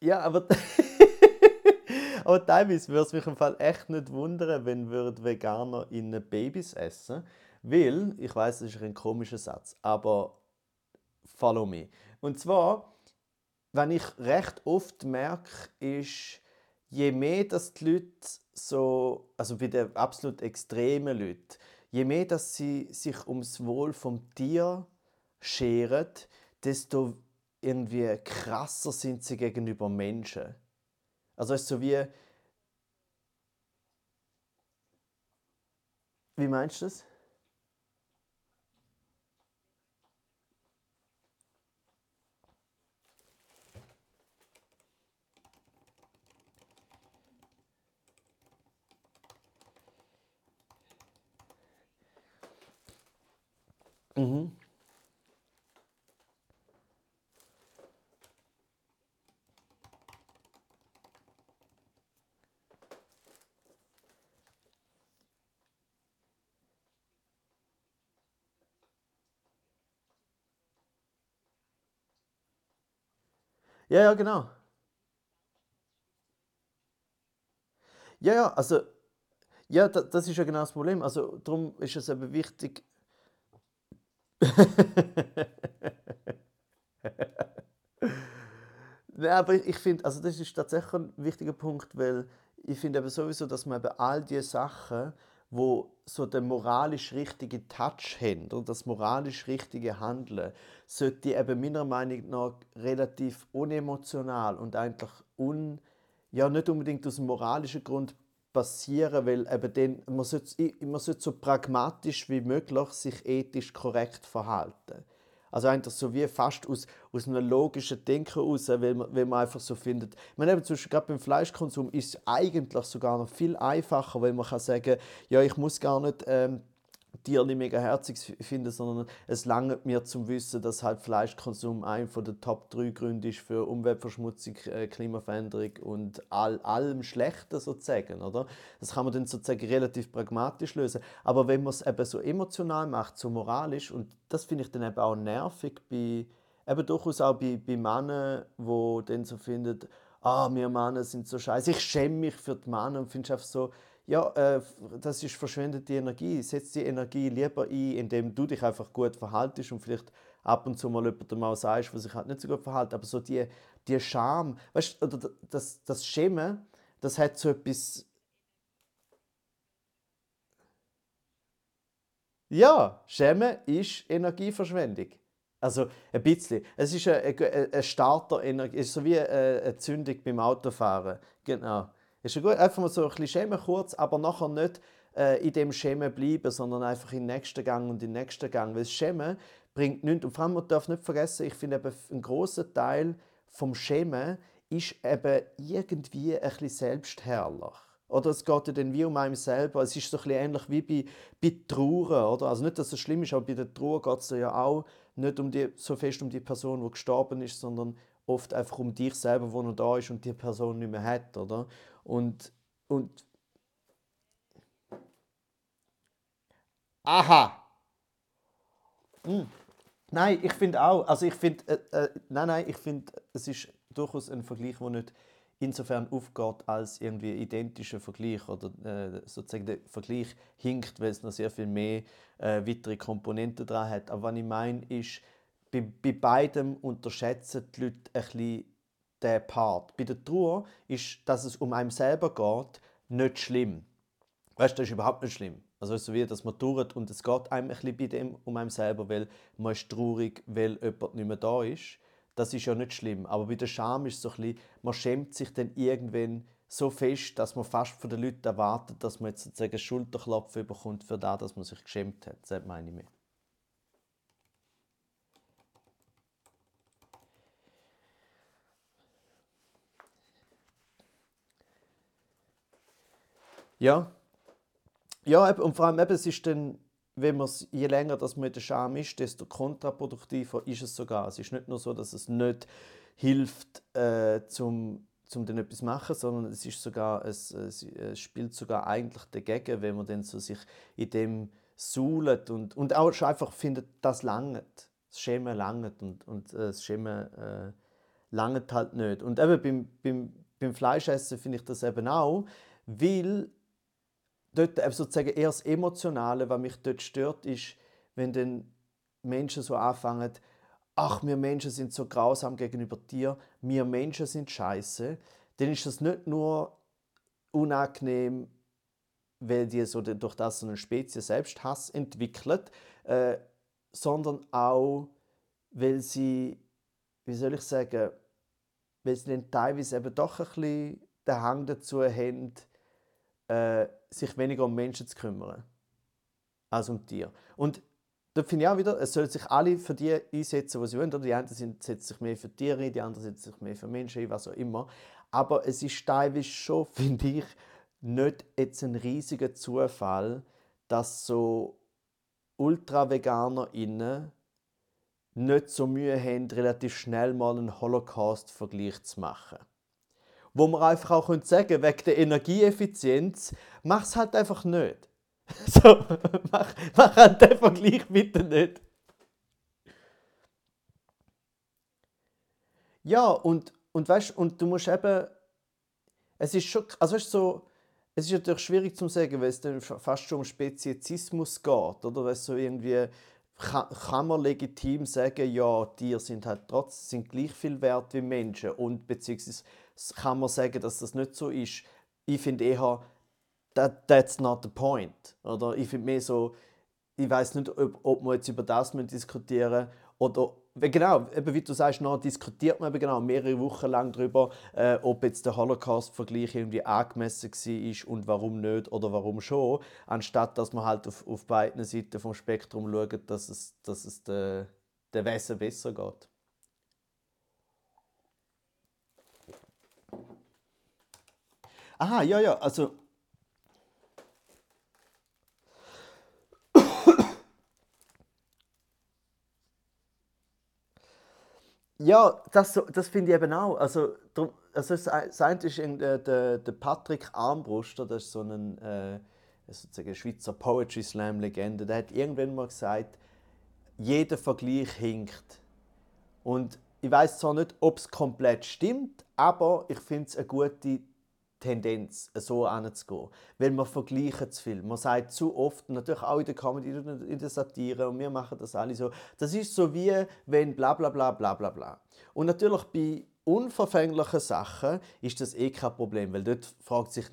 ja, aber aber teilweise würde es mich im Fall echt nicht wundern, wenn würden Veganer in Babys essen, weil ich weiß, das ist ein komischer Satz, aber follow me. Und zwar, wenn ich recht oft merke, ist je mehr dass die Leute so, also bei den absolut extremen Leuten, je mehr dass sie sich ums Wohl vom Tier scheren, desto irgendwie krasser sind sie gegenüber Menschen. Also es ist so wie. Wie meinst du das? Mhm. Ja, ja, genau. Ja, ja, also, ja, da, das ist ja genau das Problem. Also, darum ist es eben wichtig. Nein, aber ich finde, also das ist tatsächlich ein wichtiger Punkt, weil ich finde eben sowieso, dass man eben all diese Sachen, wo so den moralisch richtigen Touch haben oder das moralisch richtige Handeln, sollte eben meiner Meinung nach relativ unemotional und eigentlich un, ja, nicht unbedingt aus moralischen Grund passieren, weil eben dann, man sollte, man sollte so pragmatisch wie möglich sich ethisch korrekt verhalten. Also eigentlich so wie fast aus, aus einem logischen Denken heraus, weil man, weil man einfach so findet. Meine, eben zum Beispiel gerade beim Fleischkonsum ist es eigentlich sogar noch viel einfacher, weil man kann sagen, ja, ich muss gar nicht ähm, Tiere mega herzig finden, sondern es langt mir zum Wissen, dass halt Fleischkonsum ein von den Top 3 Gründen ist für Umweltverschmutzung, äh, Klimaveränderung und all, allem Schlechten sozusagen, oder? Das kann man dann sozusagen relativ pragmatisch lösen. Aber wenn man es eben so emotional macht, so moralisch, und das finde ich dann eben auch nervig bei, eben durchaus auch bei, bei Männern, die dann so finden, ah, wir Männer sind so scheiße, ich schäme mich für die Männer und finde einfach so, ja, äh, das ist verschwendete Energie. Setz die Energie lieber ein, indem du dich einfach gut verhaltest und vielleicht ab und zu mal jemandem mal sagst, was sich halt nicht so gut verhält. Aber so die, die Scham, weißt du, oder das, das Schämen, das hat so etwas. Ja, Schämen ist Energieverschwendung. Also ein bisschen. Es ist eine, eine, eine Starter-Energie, es ist so wie eine Zündung beim Autofahren. Genau. Ist ja gut, einfach mal so ein bisschen schämen kurz, aber nachher nicht äh, in dem Schämen bleiben, sondern einfach in den nächsten Gang und in den nächsten Gang. Weil das Schämen bringt nichts. Und vor allem, man darf nicht vergessen, ich finde eben, ein großer Teil vom Schämen ist eben irgendwie ein bisschen selbstherrlich. Oder es geht ja dann wie um einen selber. Es ist so ein bisschen ähnlich wie bei, bei Trauer. Oder? Also nicht, dass es schlimm ist, aber bei der Trauer geht es ja auch nicht um die, so fest um die Person, die gestorben ist, sondern oft einfach um dich selber, wo noch da ist und die Person nicht mehr hat. Oder? Und, und Aha! Hm. Nein, ich finde auch, also ich finde, äh, äh, nein, nein, ich finde, es ist durchaus ein Vergleich, der nicht insofern aufgeht als irgendwie identischer Vergleich oder äh, sozusagen der Vergleich hinkt, weil es noch sehr viel mehr äh, weitere Komponenten dran hat. Aber was ich meine ist, bei, bei beidem unterschätzen die Leute ein bisschen der Part. Bei der Trauer ist, dass es um einen selber geht, nicht schlimm. Weißt du, das ist überhaupt nicht schlimm. Also so wie, dass man trauert und es geht einem ein bisschen bei dem um einen selber, weil man ist traurig, weil jemand nicht mehr da ist. Das ist ja nicht schlimm. Aber bei der Scham ist es so ein bisschen, man schämt sich dann irgendwann so fest, dass man fast von den Leuten erwartet, dass man jetzt sozusagen einen Schulterklopf bekommt für das, dass man sich geschämt hat. Das meine ich mir. Ja. Ja, und vor allem eben, es ist dann, wenn man je länger man in der Scham ist, desto kontraproduktiver ist es sogar. Es ist nicht nur so, dass es nicht hilft, äh, zum, zum dann etwas zu machen, sondern es ist sogar, es, es, es spielt sogar eigentlich dagegen, wenn man dann so sich in dem suhlt und, und auch einfach findet, das langt. Das Schämen langt und, und äh, das Schämen äh, langt halt nicht. Und eben beim, beim, beim Fleischessen finde ich das eben auch, weil dort eben sozusagen eher das Emotionale, was mich dort stört, ist, wenn dann Menschen so anfangen, ach, wir Menschen sind so grausam gegenüber dir, wir Menschen sind scheiße, dann ist das nicht nur unangenehm, weil die so durch das so eine Spezies Selbsthass entwickelt, äh, sondern auch, weil sie, wie soll ich sagen, weil sie dann teilweise eben doch ein bisschen den Hang dazu haben, äh, sich weniger um Menschen zu kümmern als um Tiere. Und da finde ich auch wieder, es sollen sich alle für die einsetzen, was sie wollen. Die einen setzen sich mehr für Tiere die anderen setzen sich mehr für Menschen was auch immer. Aber es ist teilweise schon, finde ich, nicht jetzt ein riesiger Zufall, dass so Ultra-VeganerInnen nicht so Mühe haben, relativ schnell mal einen Holocaust-Vergleich zu machen. Wo man einfach auch sagen könnte, wegen der Energieeffizienz, mach es halt einfach nicht. So, mach, mach halt den Vergleich bitte nicht. Ja, und, und weißt und du musst eben. Es ist schon. Also weißt, so, es ist natürlich schwierig zu sagen, weil es dann fast schon um Speziesismus geht. Oder weißt, so irgendwie kann, kann man legitim sagen, ja, Tiere sind halt trotz sind gleich viel wert wie Menschen. Und beziehungsweise kann man sagen, dass das nicht so ist. Ich finde eher, that, that's not the point. Oder ich finde mehr so, ich weiß nicht, ob, ob wir jetzt über das diskutieren oder genau, eben wie du sagst, noch diskutiert man eben genau mehrere Wochen lang darüber, äh, ob jetzt der Holocaust-Vergleich irgendwie angemessen war und warum nicht oder warum schon, anstatt dass man halt auf, auf beiden Seiten vom Spektrum schaut, dass es, dass es der, der Wesen besser geht. Aha, ja, ja, also Ja, das, das finde ich eben auch. Also, also das eine ist der, der, der Patrick Armbruster, das ist so ein äh, sozusagen Schweizer Poetry Slam Legende, der hat irgendwann mal gesagt, jeder Vergleich hinkt. Und ich weiß zwar nicht, ob es komplett stimmt, aber ich finde es eine gute Tendenz, so anzugehen. Weil man vergleichen zu viel. Man sagt zu oft, natürlich auch in der Comedy, in der Satire, und wir machen das alle so. Das ist so wie, wenn bla bla bla bla bla bla. Und natürlich bei unverfänglichen Sachen ist das eh kein Problem, weil dort fragt sich,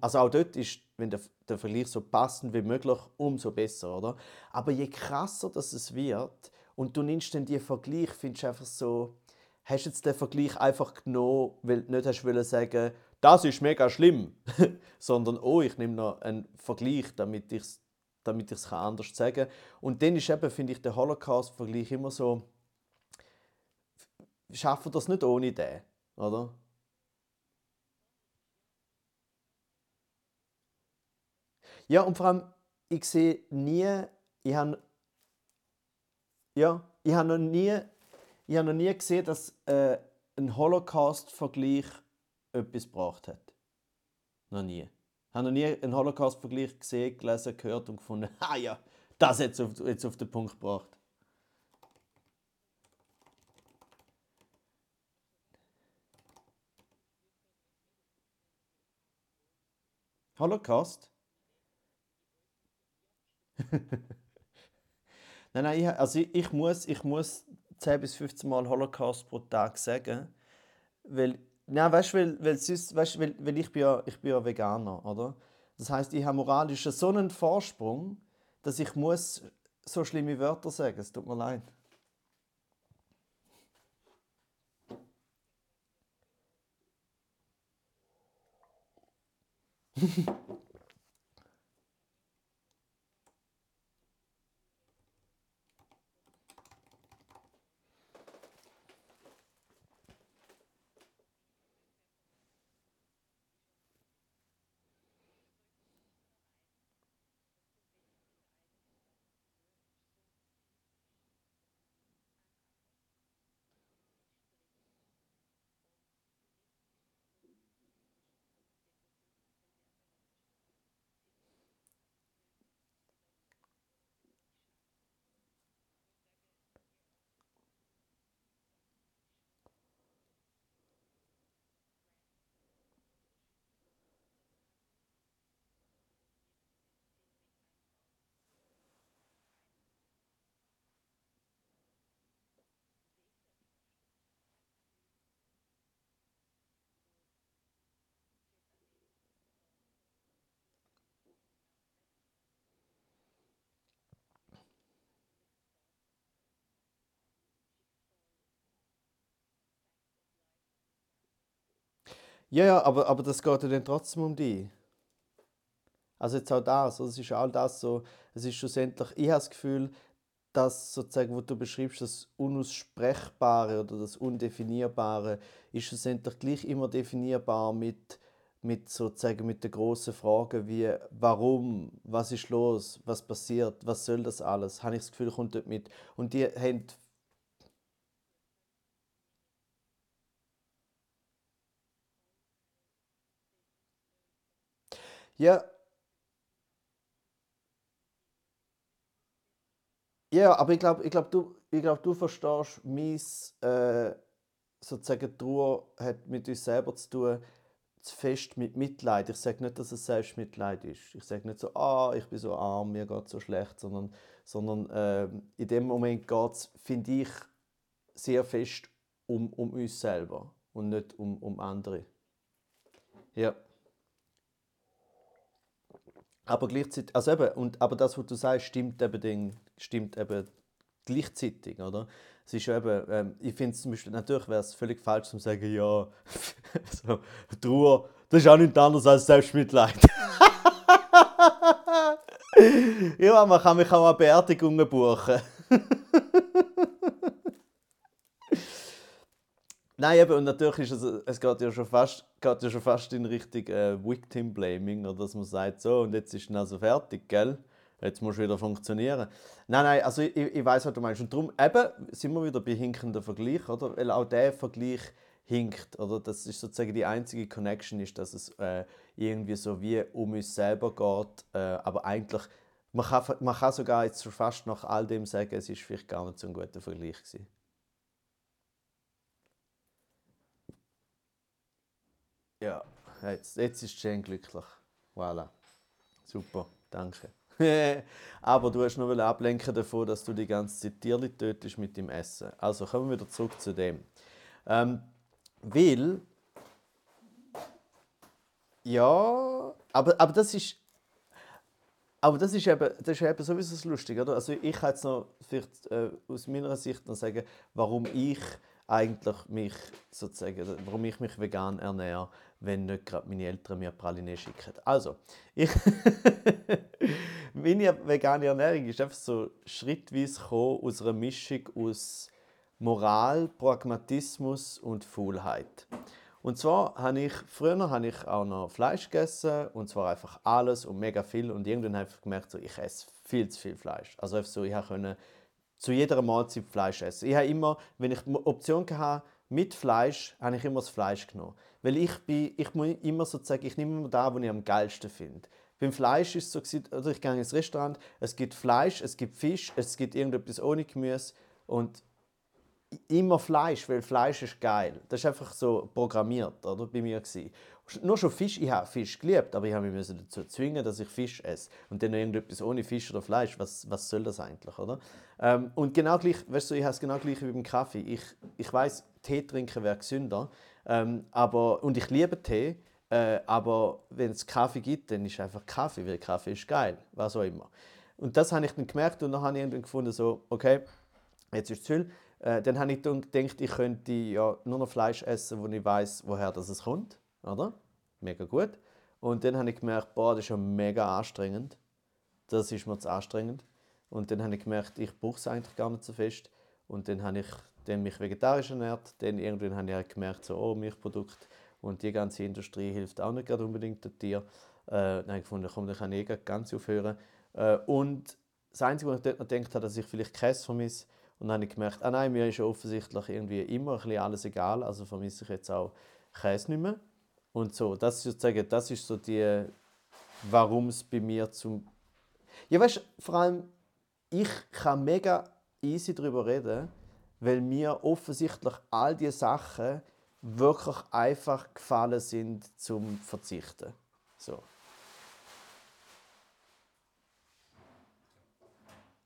also auch dort ist, wenn der, der Vergleich so passend wie möglich, umso besser, oder? Aber je krasser das es wird und du nimmst dann die Vergleich, findest du einfach so, hast jetzt den Vergleich einfach genommen, weil du nicht hast wollen sagen, das ist mega schlimm, sondern oh, ich nehme noch einen Vergleich, damit ich es damit ich's anders sagen kann. Und dann ist eben, finde ich, der Holocaust-Vergleich immer so, schaffen das nicht ohne den, oder? Ja, und vor allem, ich sehe nie, ich habe, ja, ich habe noch nie, ich habe noch nie gesehen, dass äh, ein Holocaust-Vergleich etwas gebracht hat. Noch nie. Ich habe noch nie einen Holocaust-Vergleich gesehen, gelesen, gehört und gefunden, ah ja, das hat auf, jetzt auf den Punkt gebracht. Holocaust? nein, nein, ich, also ich, ich, muss, ich muss 10 bis 15 Mal Holocaust pro Tag sagen, weil Nein, weißt du, weil, weil, sonst, weißt, weil, weil ich, bin ja, ich bin ja Veganer, oder? Das heißt, ich habe moralisch so einen Vorsprung, dass ich muss so schlimme Wörter sagen. Es tut mir leid. Ja, ja, aber, aber das geht ja dann trotzdem um dich. Also jetzt auch das, es ist all das so, es ist schlussendlich, ich habe das Gefühl, das sozusagen, was du beschreibst, das Unaussprechbare oder das Undefinierbare, ist schlussendlich gleich immer definierbar mit, mit sozusagen mit den großen Fragen wie warum, was ist los, was passiert, was soll das alles, habe ich das Gefühl, kommt dort mit. Und die haben ja, Ja, aber ich glaube, ich glaub, du, glaub, du verstehst, mein äh, sozusagen Trauer hat mit uns selber zu tun, zu fest mit Mitleid. Ich sage nicht, dass es Selbstmitleid ist. Ich sage nicht so, ah, ich bin so arm, mir geht so schlecht, sondern, sondern äh, in dem Moment geht es, finde ich, sehr fest um, um uns selber und nicht um, um andere. Ja. Aber gleichzeitig, also eben, und, aber das, was du sagst, stimmt eben, den, stimmt eben gleichzeitig, oder? Es ist eben, ähm, ich finde es zum Beispiel, natürlich wäre es völlig falsch zu sagen, ja, so, Trauer, das ist auch nichts anderes als Selbstmitleid. ja, man kann mich auch an Beerdigungen buchen. Nein, eben, und natürlich ist es, es geht ja schon fast, geht ja schon fast in Richtung äh, Victim Blaming, oder dass man sagt, so, und jetzt ist es also fertig, gell? Jetzt muss wieder funktionieren. Nein, nein, also ich, ich weiß, was du meinst. Und darum eben sind wir wieder bei hinkenden Vergleich, oder? Weil auch der Vergleich hinkt, oder? Das ist sozusagen die einzige Connection, ist, dass es äh, irgendwie so wie um uns selber geht, äh, aber eigentlich, man kann, man kann sogar jetzt fast nach all dem sagen, es ist vielleicht gar nicht so ein guter Vergleich gewesen. Ja, jetzt, jetzt ist Jane glücklich. Voilà. Super, danke. Aber du hast nur ablenken davon, dass du die ganze Zeit Tierli tötest mit dem Essen. Also kommen wir wieder zurück zu dem. Ähm, weil. Ja, aber, aber das ist. Aber das ist eben, das ist eben sowieso lustig, oder? Also ich kann jetzt noch vielleicht äh, aus meiner Sicht noch sagen, warum ich eigentlich mich sozusagen, warum ich mich vegan ernähre, wenn nicht gerade meine Eltern mir Praline schicken. Also, ich meine vegane Ernährung ist einfach so schrittweise gekommen aus einer Mischung aus Moral, Pragmatismus und Faulheit. Und zwar habe ich, früher habe ich auch noch Fleisch gegessen, und zwar einfach alles und mega viel. Und irgendwann habe ich gemerkt, so, ich esse viel zu viel Fleisch. Also einfach so, ich konnte zu jeder Mahlzeit Fleisch essen. Ich habe immer, wenn ich die Option hatte, mit Fleisch, habe ich immer das Fleisch genommen. Weil ich bin, ich muss immer sozusagen, ich nehme immer da, wo ich am geilsten finde. Beim Fleisch ist es so, also ich gehe ins Restaurant, es gibt Fleisch, es gibt Fisch, es gibt irgendetwas ohne Gemüse und immer Fleisch, weil Fleisch ist geil. Das ist einfach so programmiert, oder, bei mir gewesen. Nur schon Fisch, ich habe Fisch geliebt, aber ich habe mich dazu zwingen, dass ich Fisch esse. Und dann noch irgendetwas ohne Fisch oder Fleisch, was, was soll das eigentlich, oder? Ähm, und genau gleich, weißt du, ich habe es genau gleich wie beim Kaffee. Ich, ich weiß, Tee trinken wäre gesünder, ähm, aber, und ich liebe Tee, äh, aber wenn es Kaffee gibt, dann ist einfach Kaffee, weil Kaffee ist geil, was auch immer. Und das habe ich dann gemerkt und dann habe ich irgendwann gefunden, so, okay, jetzt ist es viel. Äh, dann habe ich gedacht, ich könnte ja nur noch Fleisch essen, wo ich weiß, woher das es kommt, oder? Mega gut. Und dann habe ich gemerkt, boah, das ist ja mega anstrengend. Das ist mir zu anstrengend. Und dann habe ich gemerkt, ich brauche es eigentlich gar nicht so fest. Und dann habe ich dann mich vegetarisch ernährt. Dann irgendwann habe ich halt gemerkt, so, oh, Milchprodukt und die ganze Industrie hilft auch nicht gerade unbedingt den Tieren. Äh, dann habe ich gefunden, komm, dann kann ich eh ganz aufhören. Äh, und das Einzige, was ich dort noch gedacht habe, dass ich vielleicht Käse vermisse. Und dann habe ich gemerkt, ah nein, mir ist offensichtlich irgendwie immer ein bisschen alles egal, also vermisse ich jetzt auch Käse nicht mehr. Und so, das ist sozusagen, das ist so die, warum es bei mir zum... Ja, weißt vor allem, ich kann mega easy darüber reden, weil mir offensichtlich all diese Sachen wirklich einfach gefallen sind zum Verzichten. So.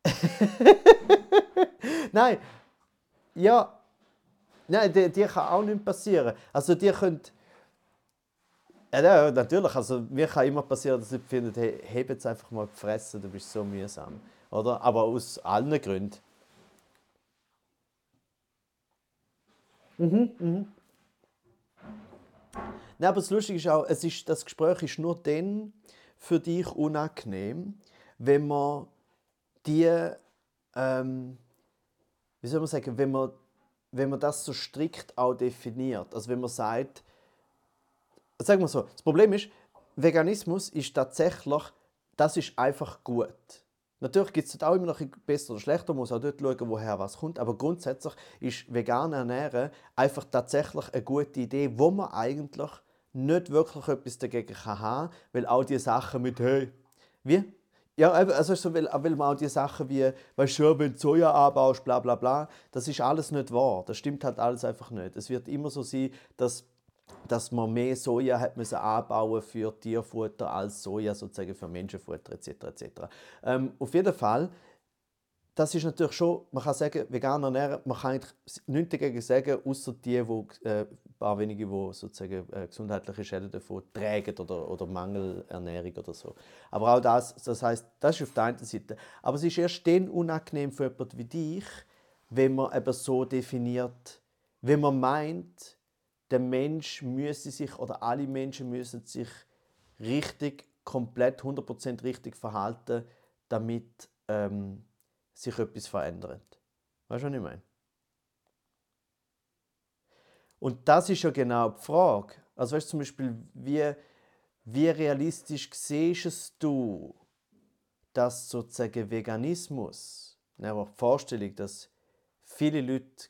Nein, ja, nein, die, die kann auch nicht passieren. Also die können, ja, natürlich, also mir kann immer passieren, dass ich finde, hey, heb jetzt einfach mal gefressen, du bist so mühsam, oder? Aber aus allen Gründen. Mhm, mhm. Nein, aber das Lustige ist auch, es ist, das Gespräch ist nur dann für dich unangenehm, wenn man die, ähm, wie soll man sagen, wenn man, wenn man das so strikt auch definiert. Also wenn man sagt, sagen wir so, das Problem ist, Veganismus ist tatsächlich, das ist einfach gut. Natürlich gibt es auch immer noch besser oder schlechter, man muss auch dort schauen, woher was kommt. Aber grundsätzlich ist vegan ernähren einfach tatsächlich eine gute Idee, wo man eigentlich nicht wirklich etwas dagegen kann haben kann, weil all diese Sachen mit «Hey, wie?» Ja, also so, weil, weil man auch die Sachen wie, weißt du, wenn du Soja anbaust, bla bla bla, das ist alles nicht wahr. Das stimmt halt alles einfach nicht. Es wird immer so sein, dass dass man mehr Soja hat müssen anbauen für Tierfutter als Soja sozusagen für Menschenfutter etc. etc. Ähm, auf jeden Fall, das ist natürlich schon, man kann sagen, vegan ernähren, man kann nichts dagegen sagen, außer die, wo, äh, ein paar wenige, die sozusagen äh, gesundheitliche Schäden davon tragen oder, oder Mangelernährung oder so. Aber auch das, das heißt, das ist auf der einen Seite. Aber es ist erst dann unangenehm für jemanden wie dich, wenn man eben so definiert, wenn man meint, der Mensch müsse sich oder alle Menschen müssen sich richtig, komplett 100% richtig verhalten, damit ähm, sich etwas verändert. Weißt du, was ich meine? Und das ist ja genau die Frage. Also weißt du zum Beispiel, wie, wie realistisch siehst du, dass sozusagen Veganismus, ne, die Vorstellung, dass viele Leute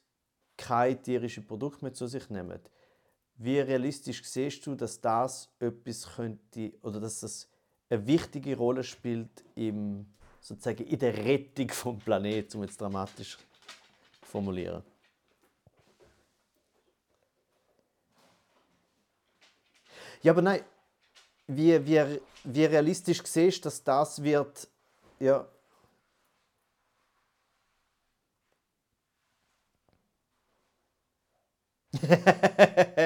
keine tierischen Produkte mehr zu sich nehmen, wie realistisch siehst du, dass das etwas könnte oder dass das eine wichtige Rolle spielt im, sozusagen in der Rettung vom Planeten, um jetzt dramatisch zu formulieren? Ja, aber nein, wie, wie, wie realistisch siehst du, dass das wird ja,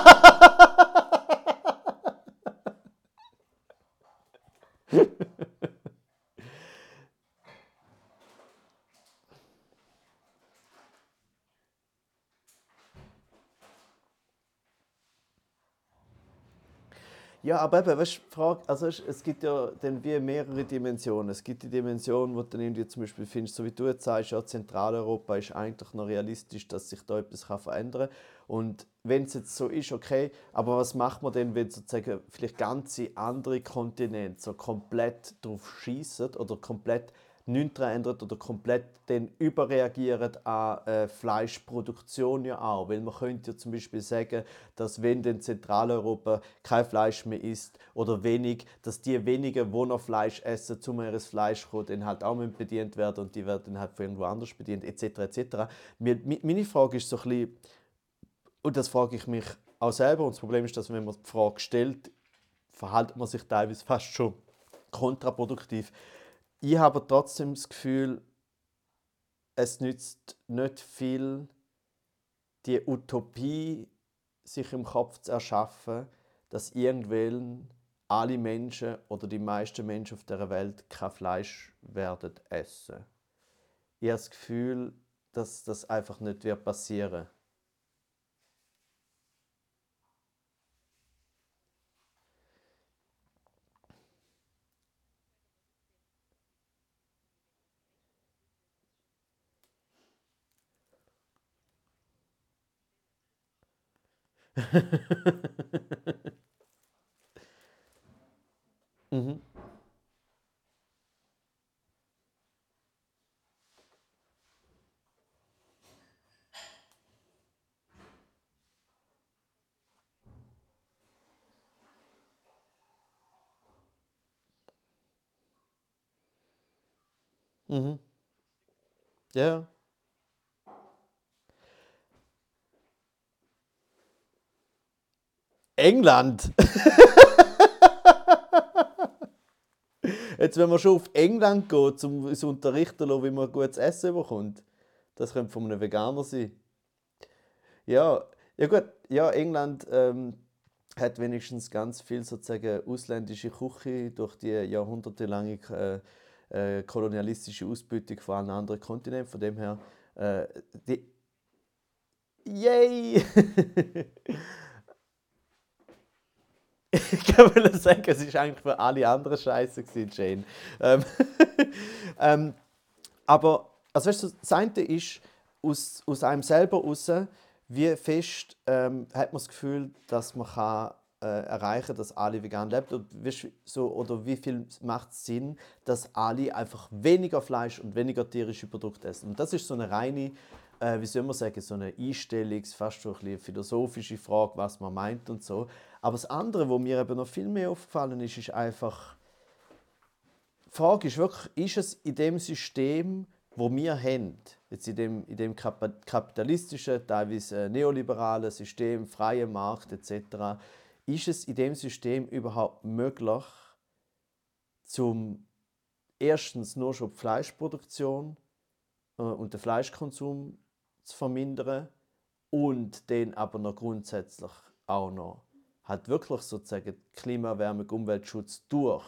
Ja, aber eben, weißt du, Frage, also es gibt ja dann wie mehrere Dimensionen. Es gibt die Dimension, wo du dann irgendwie zum Beispiel findest, so wie du jetzt sagst, ja, Zentraleuropa ist eigentlich noch realistisch, dass sich da etwas verändern kann. Und wenn es jetzt so ist, okay, aber was macht man denn, wenn sozusagen vielleicht ganze andere Kontinente so komplett drauf schießen oder komplett nichts ändert oder komplett dann überreagieren an äh, Fleischproduktion ja auch. Weil man könnte ja zum Beispiel sagen, dass wenn in Zentraleuropa kein Fleisch mehr isst oder wenig, dass die wenigen, die noch Fleisch essen, zu mehr Fleisch kommen, dann halt auch bedient werden und die werden dann halt von irgendwo anders bedient, etc. etc. Meine Frage ist so ein bisschen, und das frage ich mich auch selber, und das Problem ist, dass wenn man die Frage stellt, verhält man sich teilweise fast schon kontraproduktiv ich habe trotzdem das Gefühl, es nützt nicht viel, die Utopie sich im Kopf zu erschaffen, dass irgendwann alle Menschen oder die meisten Menschen auf der Welt kein Fleisch werden essen. Ich habe das Gefühl, dass das einfach nicht passieren wird. Mhm. Mhm. Ja. England. Jetzt, wenn man schon auf England geht, um uns unterrichten lassen, wie man gutes Essen bekommt, das könnte von einem Veganer sein. Ja, ja gut, ja, England ähm, hat wenigstens ganz viel sozusagen ausländische Küche durch die jahrhundertelange äh, äh, kolonialistische Ausbeutung von allen anderen Kontinenten. Von dem her, äh, die Yay! ich kann mal sagen, es ist eigentlich für alle anderen Scheiße Jane. Ähm, ähm, aber also weißt du, das eine ist aus, aus einem selber raus, wie fest ähm, hat man das Gefühl, dass man kann, äh, erreichen dass alle vegan leben? Und wie, so, oder wie viel macht es Sinn, dass alle einfach weniger Fleisch und weniger tierische Produkte essen? Und das ist so eine reine, äh, wie soll man sagen, so eine Einstellungs-, fast so ein philosophische Frage, was man meint und so. Aber das andere, wo mir eben noch viel mehr aufgefallen ist, ist einfach, die Frage ist wirklich, ist es in dem System, wo wir haben, jetzt in dem, in dem kapitalistischen, teilweise äh, neoliberalen System, freien Markt etc., ist es in dem System überhaupt möglich, zum erstens nur schon die Fleischproduktion äh, und den Fleischkonsum zu vermindern und den aber noch grundsätzlich auch noch halt wirklich sozusagen Klimawärmung, Umweltschutz durch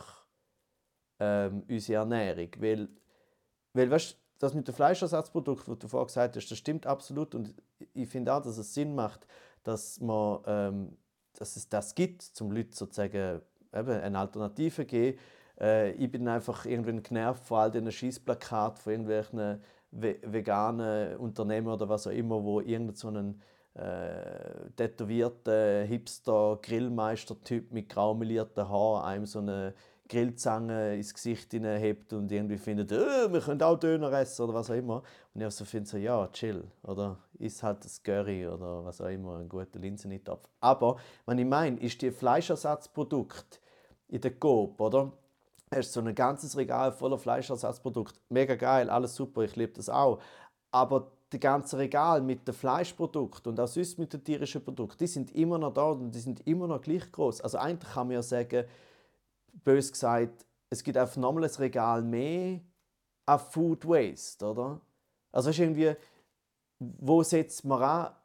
ähm, unsere Ernährung, weil, weil weißt, das mit dem Fleischersatzprodukt, was du vorhin gesagt hast, das stimmt absolut und ich finde auch, dass es Sinn macht, dass, man, ähm, dass es das gibt, um Leuten sozusagen eben eine Alternative zu geben. Äh, ich bin einfach irgendwie genervt von all diesen Schießplakaten von irgendwelchen veganen Unternehmen oder was auch immer, wo irgendeinen so einen äh, tätowierten Hipster-Grillmeister-Typ mit graumelierten Haaren einem so eine Grillzange ins Gesicht hebt und irgendwie findet, äh, wir können auch Döner essen oder was auch immer. Und ich so finde so, ja, chill. Oder isst halt das Curry oder was auch immer, einen guten Linsenitopf. Aber, was ich meine, ist die Fleischersatzprodukte in der Coop, oder? Hast so ein ganzes Regal voller Fleischersatzprodukte. Mega geil, alles super, ich liebe das auch. Aber die ganze Regal mit den Fleischprodukten und auch sonst mit den tierischen Produkten, die sind immer noch da und die sind immer noch gleich groß. Also eigentlich kann man ja sagen, bös gesagt, es gibt einfach nochmal ein Regal mehr an Food Waste, oder? Also ist irgendwie, wo setzt man an?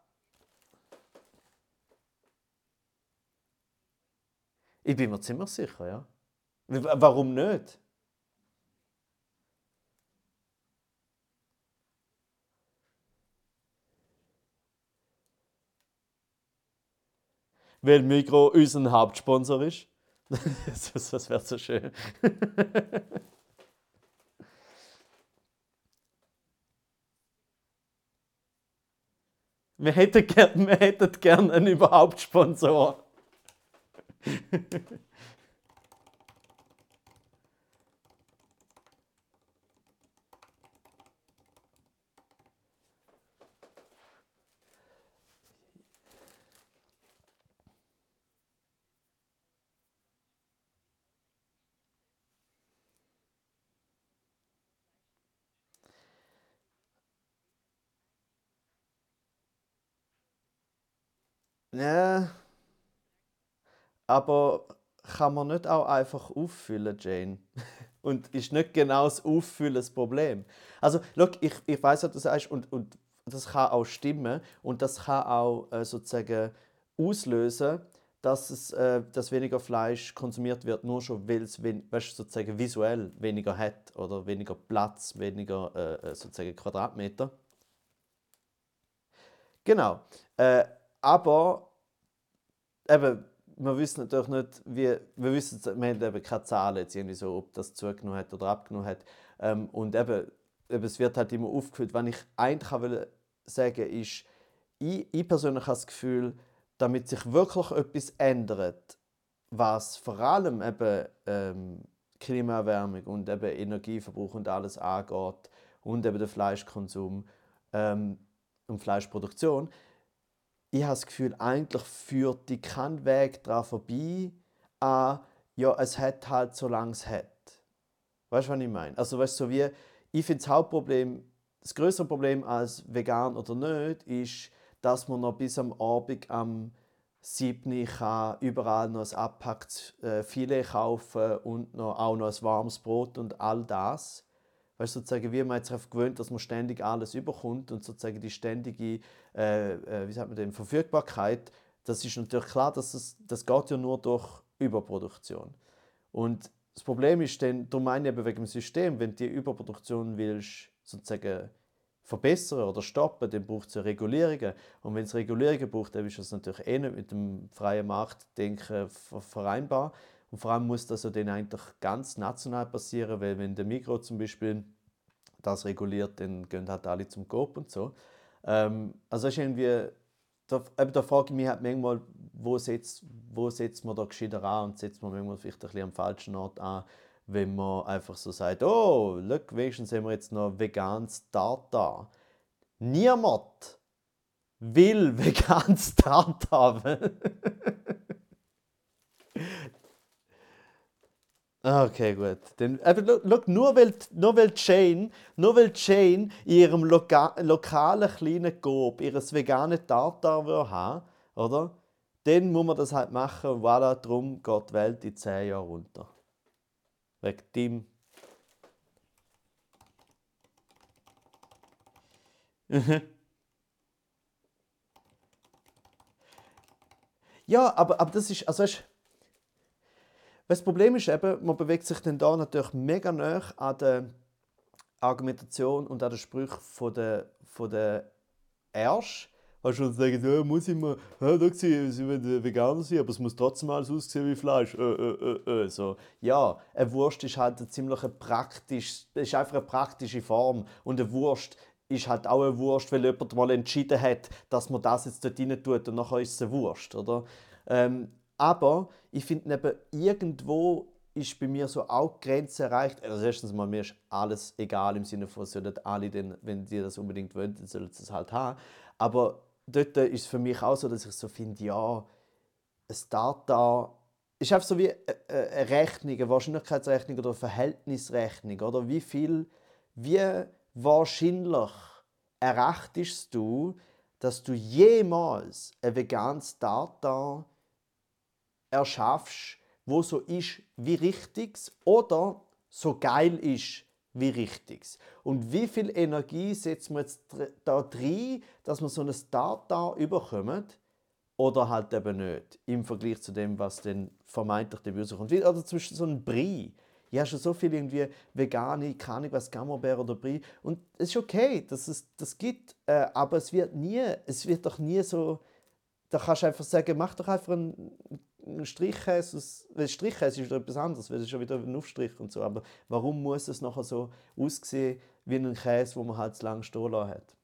Ich bin mir ziemlich sicher, ja. Warum nicht? Weil Migro unser Hauptsponsor ist. das, das wäre so schön. wir hätten gern, wir hätten gern einen überhaupt Ja. Aber kann man nicht auch einfach auffüllen, Jane? Und ist nicht genau das Auffüllen das Problem? Also, look, ich, ich weiß, was du sagst, und, und das kann auch stimmen und das kann auch äh, sozusagen auslösen, dass, es, äh, dass weniger Fleisch konsumiert wird, nur schon weil es weißt, sozusagen visuell weniger hat oder weniger Platz, weniger äh, äh sozusagen Quadratmeter. Genau. Äh, aber eben, wir wissen natürlich nicht, wie, wir wissen, wir haben eben keine Zahlen jetzt irgendwie so, ob das zugenommen hat oder abgenommen hat. Ähm, und eben, eben, es wird halt immer aufgeführt. Was ich eigentlich will sagen ist, ich, ich persönlich habe das Gefühl, damit sich wirklich etwas ändert, was vor allem eben ähm, Klimaerwärmung und eben Energieverbrauch und alles angeht und eben den Fleischkonsum ähm, und Fleischproduktion, ich habe das Gefühl, eigentlich führt die kein Weg daran vorbei, an, ja, es hat halt, solange es hat. Weißt du, was ich meine? Also, weißt so wie, ich finde das Hauptproblem, das größere Problem als vegan oder nicht, ist, dass man noch bis am Abend am siebten, ich kann überall noch ein abpacktes äh, Filet kaufen und noch, auch noch ein warmes Brot und all das. Du, sozusagen, wie man jetzt darauf gewöhnt, dass man ständig alles überkommt und sozusagen die ständige äh, äh, wie sagt man denn, Verfügbarkeit, das ist natürlich klar, dass es, das geht ja nur durch Überproduktion. Und das Problem ist dann, darum meine ich eben wegen dem System, wenn du die Überproduktion willst, sozusagen verbessern oder stoppen, dann braucht es ja Regulierungen. Und wenn es Regulierungen braucht, dann ist das natürlich eh nicht mit dem freien Marktdenken vereinbar. Und vor allem muss das ja dann eigentlich ganz national passieren, weil wenn der Mikro zum Beispiel das reguliert, dann gehen halt alle zum Coop und so. Ähm, also ist irgendwie, da, eben, da frage ich mich halt manchmal, wo setzt, wo setzt man da gescheiter an und setzt man manchmal vielleicht ein bisschen am falschen Ort an, wenn man einfach so sagt, oh, look, wenigstens haben wir jetzt noch veganes Tartar. Niemand will veganes Tartar. Okay, gut. Dann, aber look, nur weil, nur weil Jane, nur weil Jane in ihrem loka lokalen kleinen Coop ihres veganen Tartar haben oder? Dann muss man das halt machen und voilà, darum geht die Welt in 10 Jahren runter. Wegen dem. ja, aber, aber das ist, also weißt, das Problem ist eben, man bewegt sich dann da natürlich mega nah an der Argumentation und an den Sprüchen von der, von der Ersch. Weißt du, sagen, ja, muss ich mal, ja, gesehen, sie wollen Veganer sein, aber es muss trotzdem alles aussehen wie Fleisch. Äh, äh, äh, äh. So. Ja, eine Wurst ist halt eine ziemlich praktisch, ist einfach eine praktische Form. Und eine Wurst ist halt auch eine Wurst, weil jemand mal entschieden hat, dass man das jetzt dort rein tut und nachher ist es eine Wurst, oder? Ähm, aber ich finde eben, irgendwo ist bei mir so auch die Grenze erreicht. Also erstens mal, mir ist alles egal im Sinne von, sollen alle, denn, wenn die das unbedingt wollen, dann sollen sie es halt haben. Aber dort ist es für mich auch so, dass ich so finde, ja, ein Data ist einfach so wie eine Rechnung, eine Wahrscheinlichkeitsrechnung oder eine Verhältnisrechnung. Oder wie viel, wie wahrscheinlich errechtest du, dass du jemals ein veganes Data erschaffst, wo so ist wie richtiges oder so geil ist wie richtiges. Und wie viel Energie setzen wir jetzt da drin, dass wir so ein Data überkommen oder halt eben nicht, im Vergleich zu dem, was dann vermeintlich Böse kommt. Oder zwischen so einem Brie. Ich habe schon so viel irgendwie vegane, keine was, Camembert oder Brie. Und es ist okay, dass es das gibt, äh, aber es wird nie, es wird doch nie so, da kannst du einfach sagen, mach doch einfach einen ein Strichkäse, Strichkäse ist etwas anderes, weil es schon wieder ein Aufstrich und so. Aber warum muss es nachher so aussehen wie ein Käse, wo man halt zu lange stehen lassen hat?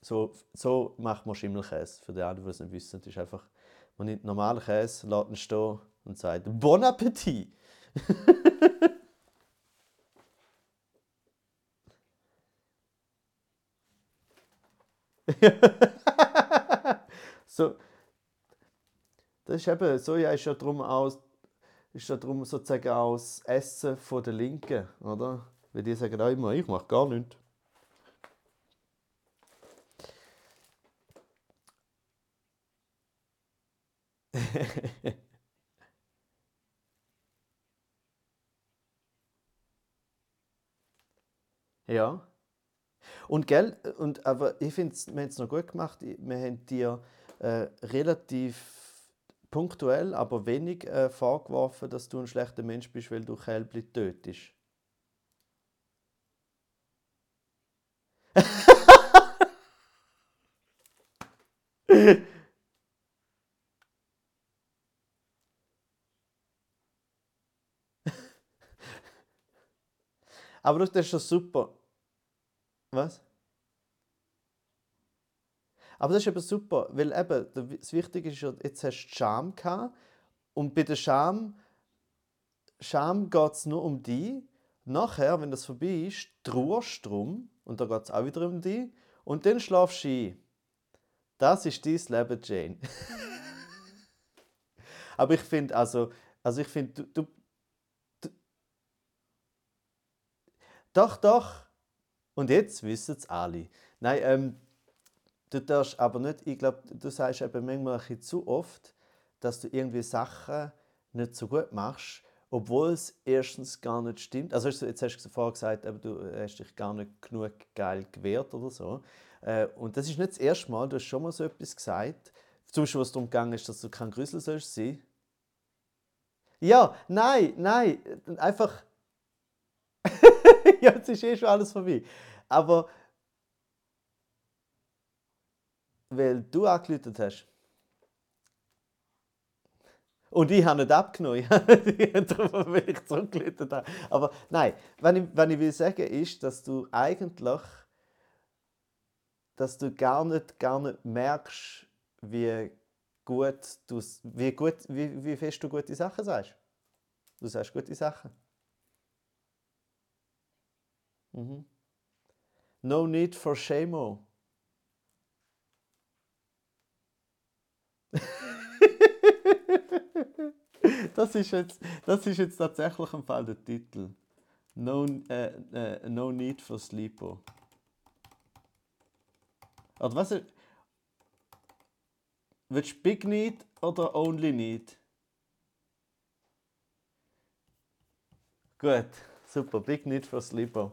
So, so macht man Schimmelkäse. Für die anderen, die es nicht wissen, ist einfach, man nimmt normalen Käse, lässt ihn stehen und sagt Bon Appetit! so, das ist eben, Soja ist ja darum aus, ja sozusagen aus Essen von der Linken, oder? Weil die sagen auch immer, ich mache gar nichts. ja. Und gell, und, aber ich finde, wir haben es noch gut gemacht. Wir haben dir äh, relativ punktuell, aber wenig äh, vorgeworfen, dass du ein schlechter Mensch bist, weil du Kälbli tötest. aber das ist schon super. Was? Aber das ist eben super, weil eben, das Wichtige ist jetzt hast du Scham gehabt und bei der Scham, Scham geht es nur um dich. Nachher, wenn das vorbei ist, trauerst drum und da geht es auch wieder um dich und dann schlafst du ein. Das ist dein Leben, Jane. Aber ich finde, also, also ich finde, du, du, du, Doch, doch. Und jetzt wissen es alle. Nein, ähm, Du darfst aber nicht, ich glaube, du sagst eben manchmal ein bisschen zu oft, dass du irgendwie Sachen nicht so gut machst, obwohl es erstens gar nicht stimmt. Also jetzt hast du vorher gesagt, aber du hast dich gar nicht genug geil gewehrt oder so. Äh, und das ist nicht das erste Mal, du hast schon mal so etwas gesagt. Zum Beispiel, was darum gegangen ist, dass du kein Grüssel sollst sein. Ja, nein, nein, einfach. ja, jetzt ist eh schon alles vorbei. Aber weil du angelötet hast. Und ich habe nicht abgenommen, darum will ich zurückgelötet habe. Aber nein, was ich, was ich will sagen ist, dass du eigentlich, dass du gar nicht, gar nicht merkst, wie gut du, wie gut, wie, wie fest du gute Sachen sagst. Du sagst gute Sachen. Mhm. No need for shame. das, ist jetzt, das ist jetzt tatsächlich im Fall der Titel. No, äh, äh, no need for sleepo. Oder was ist. Willst du Big Need oder Only Need? Gut, super. Big Need for Sleepo.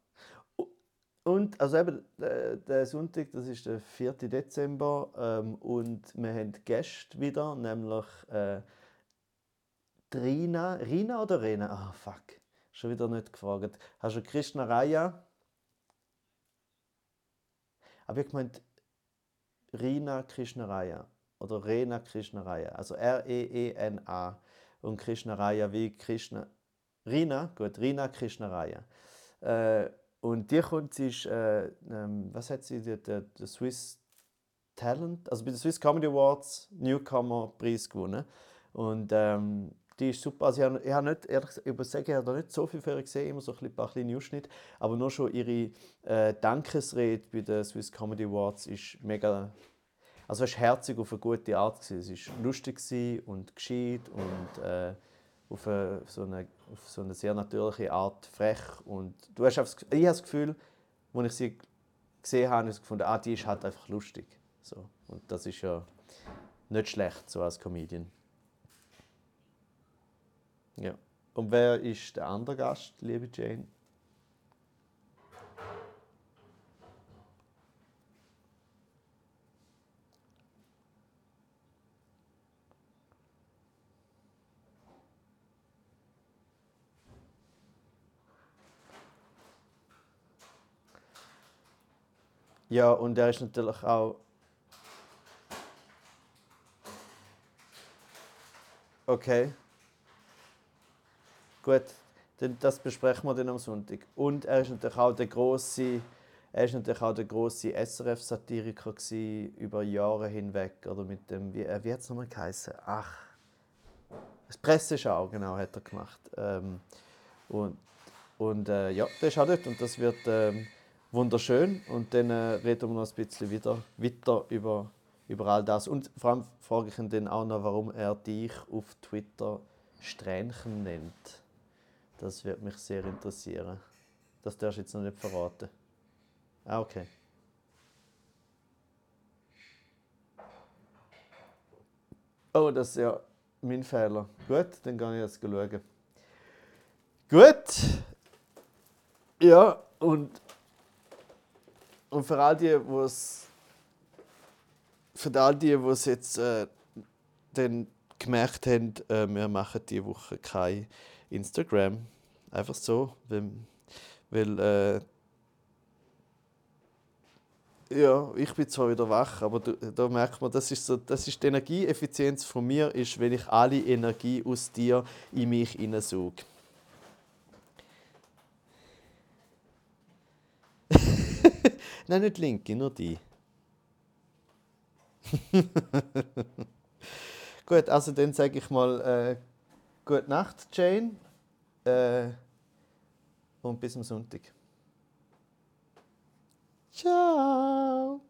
Und also eben, der, der Sonntag, das ist der 4. Dezember ähm, und wir haben Gäste wieder, nämlich äh, Rina. Rina oder Rena? Ah, oh, fuck. Schon wieder nicht gefragt. Hast du Krishna Raya? Aber ich meint Rina Krishna Raya oder Rena Krishna Raya. Also R-E-E-N-A und Krishna Raya wie Krishna. Rina, gut, Rina Krishna Raya. Äh, und die kommt, sie ist, äh, ähm, was hat sie, der, der, der Swiss Talent, also bei den Swiss Comedy Awards Newcomer Preis gewonnen. Und ähm, die ist super. Also ich habe, ich nicht, ehrlich gesagt, ich muss sagen, ich habe nicht so viel von ihr gesehen, immer so ein paar kleine Ausschnitte, aber nur schon ihre äh, Dankesrede bei den Swiss Comedy Awards ist mega, also es war herzig auf eine gute Art. Gewesen. Es war lustig und gescheit und äh, auf, eine, so eine, auf so eine sehr natürliche Art frech. Und du hast einfach, ich habe das Gefühl, als ich sie gesehen habe, habe ich gefunden, ah, die ist halt einfach lustig. So. Und das ist ja nicht schlecht, so als Comedian. Ja. Und wer ist der andere Gast, liebe Jane? Ja, und er ist natürlich auch. Okay. Gut, das besprechen wir dann am Sonntag. Und er ist natürlich auch der große, er ist natürlich auch der große SRF-Satiriker über Jahre hinweg oder mit dem wie, äh, wie hat es nochmal geheißen? Ach, das Presseschau genau hat er gemacht. Ähm, und und äh, ja, der ist auch dort und das wird ähm, wunderschön. Und dann äh, reden wir noch ein bisschen wieder, weiter über, über all das. Und vor allem frage ich ihn dann auch noch, warum er dich auf Twitter Strähnchen nennt. Das wird mich sehr interessieren. Das darfst du jetzt noch nicht verraten. Ah, okay. Oh, das ist ja mein Fehler. Gut, dann kann ich jetzt schauen. Gut. Ja, und und für all die, was für all die, die es jetzt äh, dann gemerkt haben, äh, wir machen diese Woche kein Instagram. Einfach so, weil, weil äh, ja, ich bin zwar wieder wach, aber da, da merkt man, das ist, so, das ist die Energieeffizienz von mir, ist, wenn ich alle Energie aus dir in mich hineinsauge. Nein, nicht linke, nur die. Gut, also dann sage ich mal äh, gute Nacht, Jane. Äh, und bis am Sonntag. Ciao.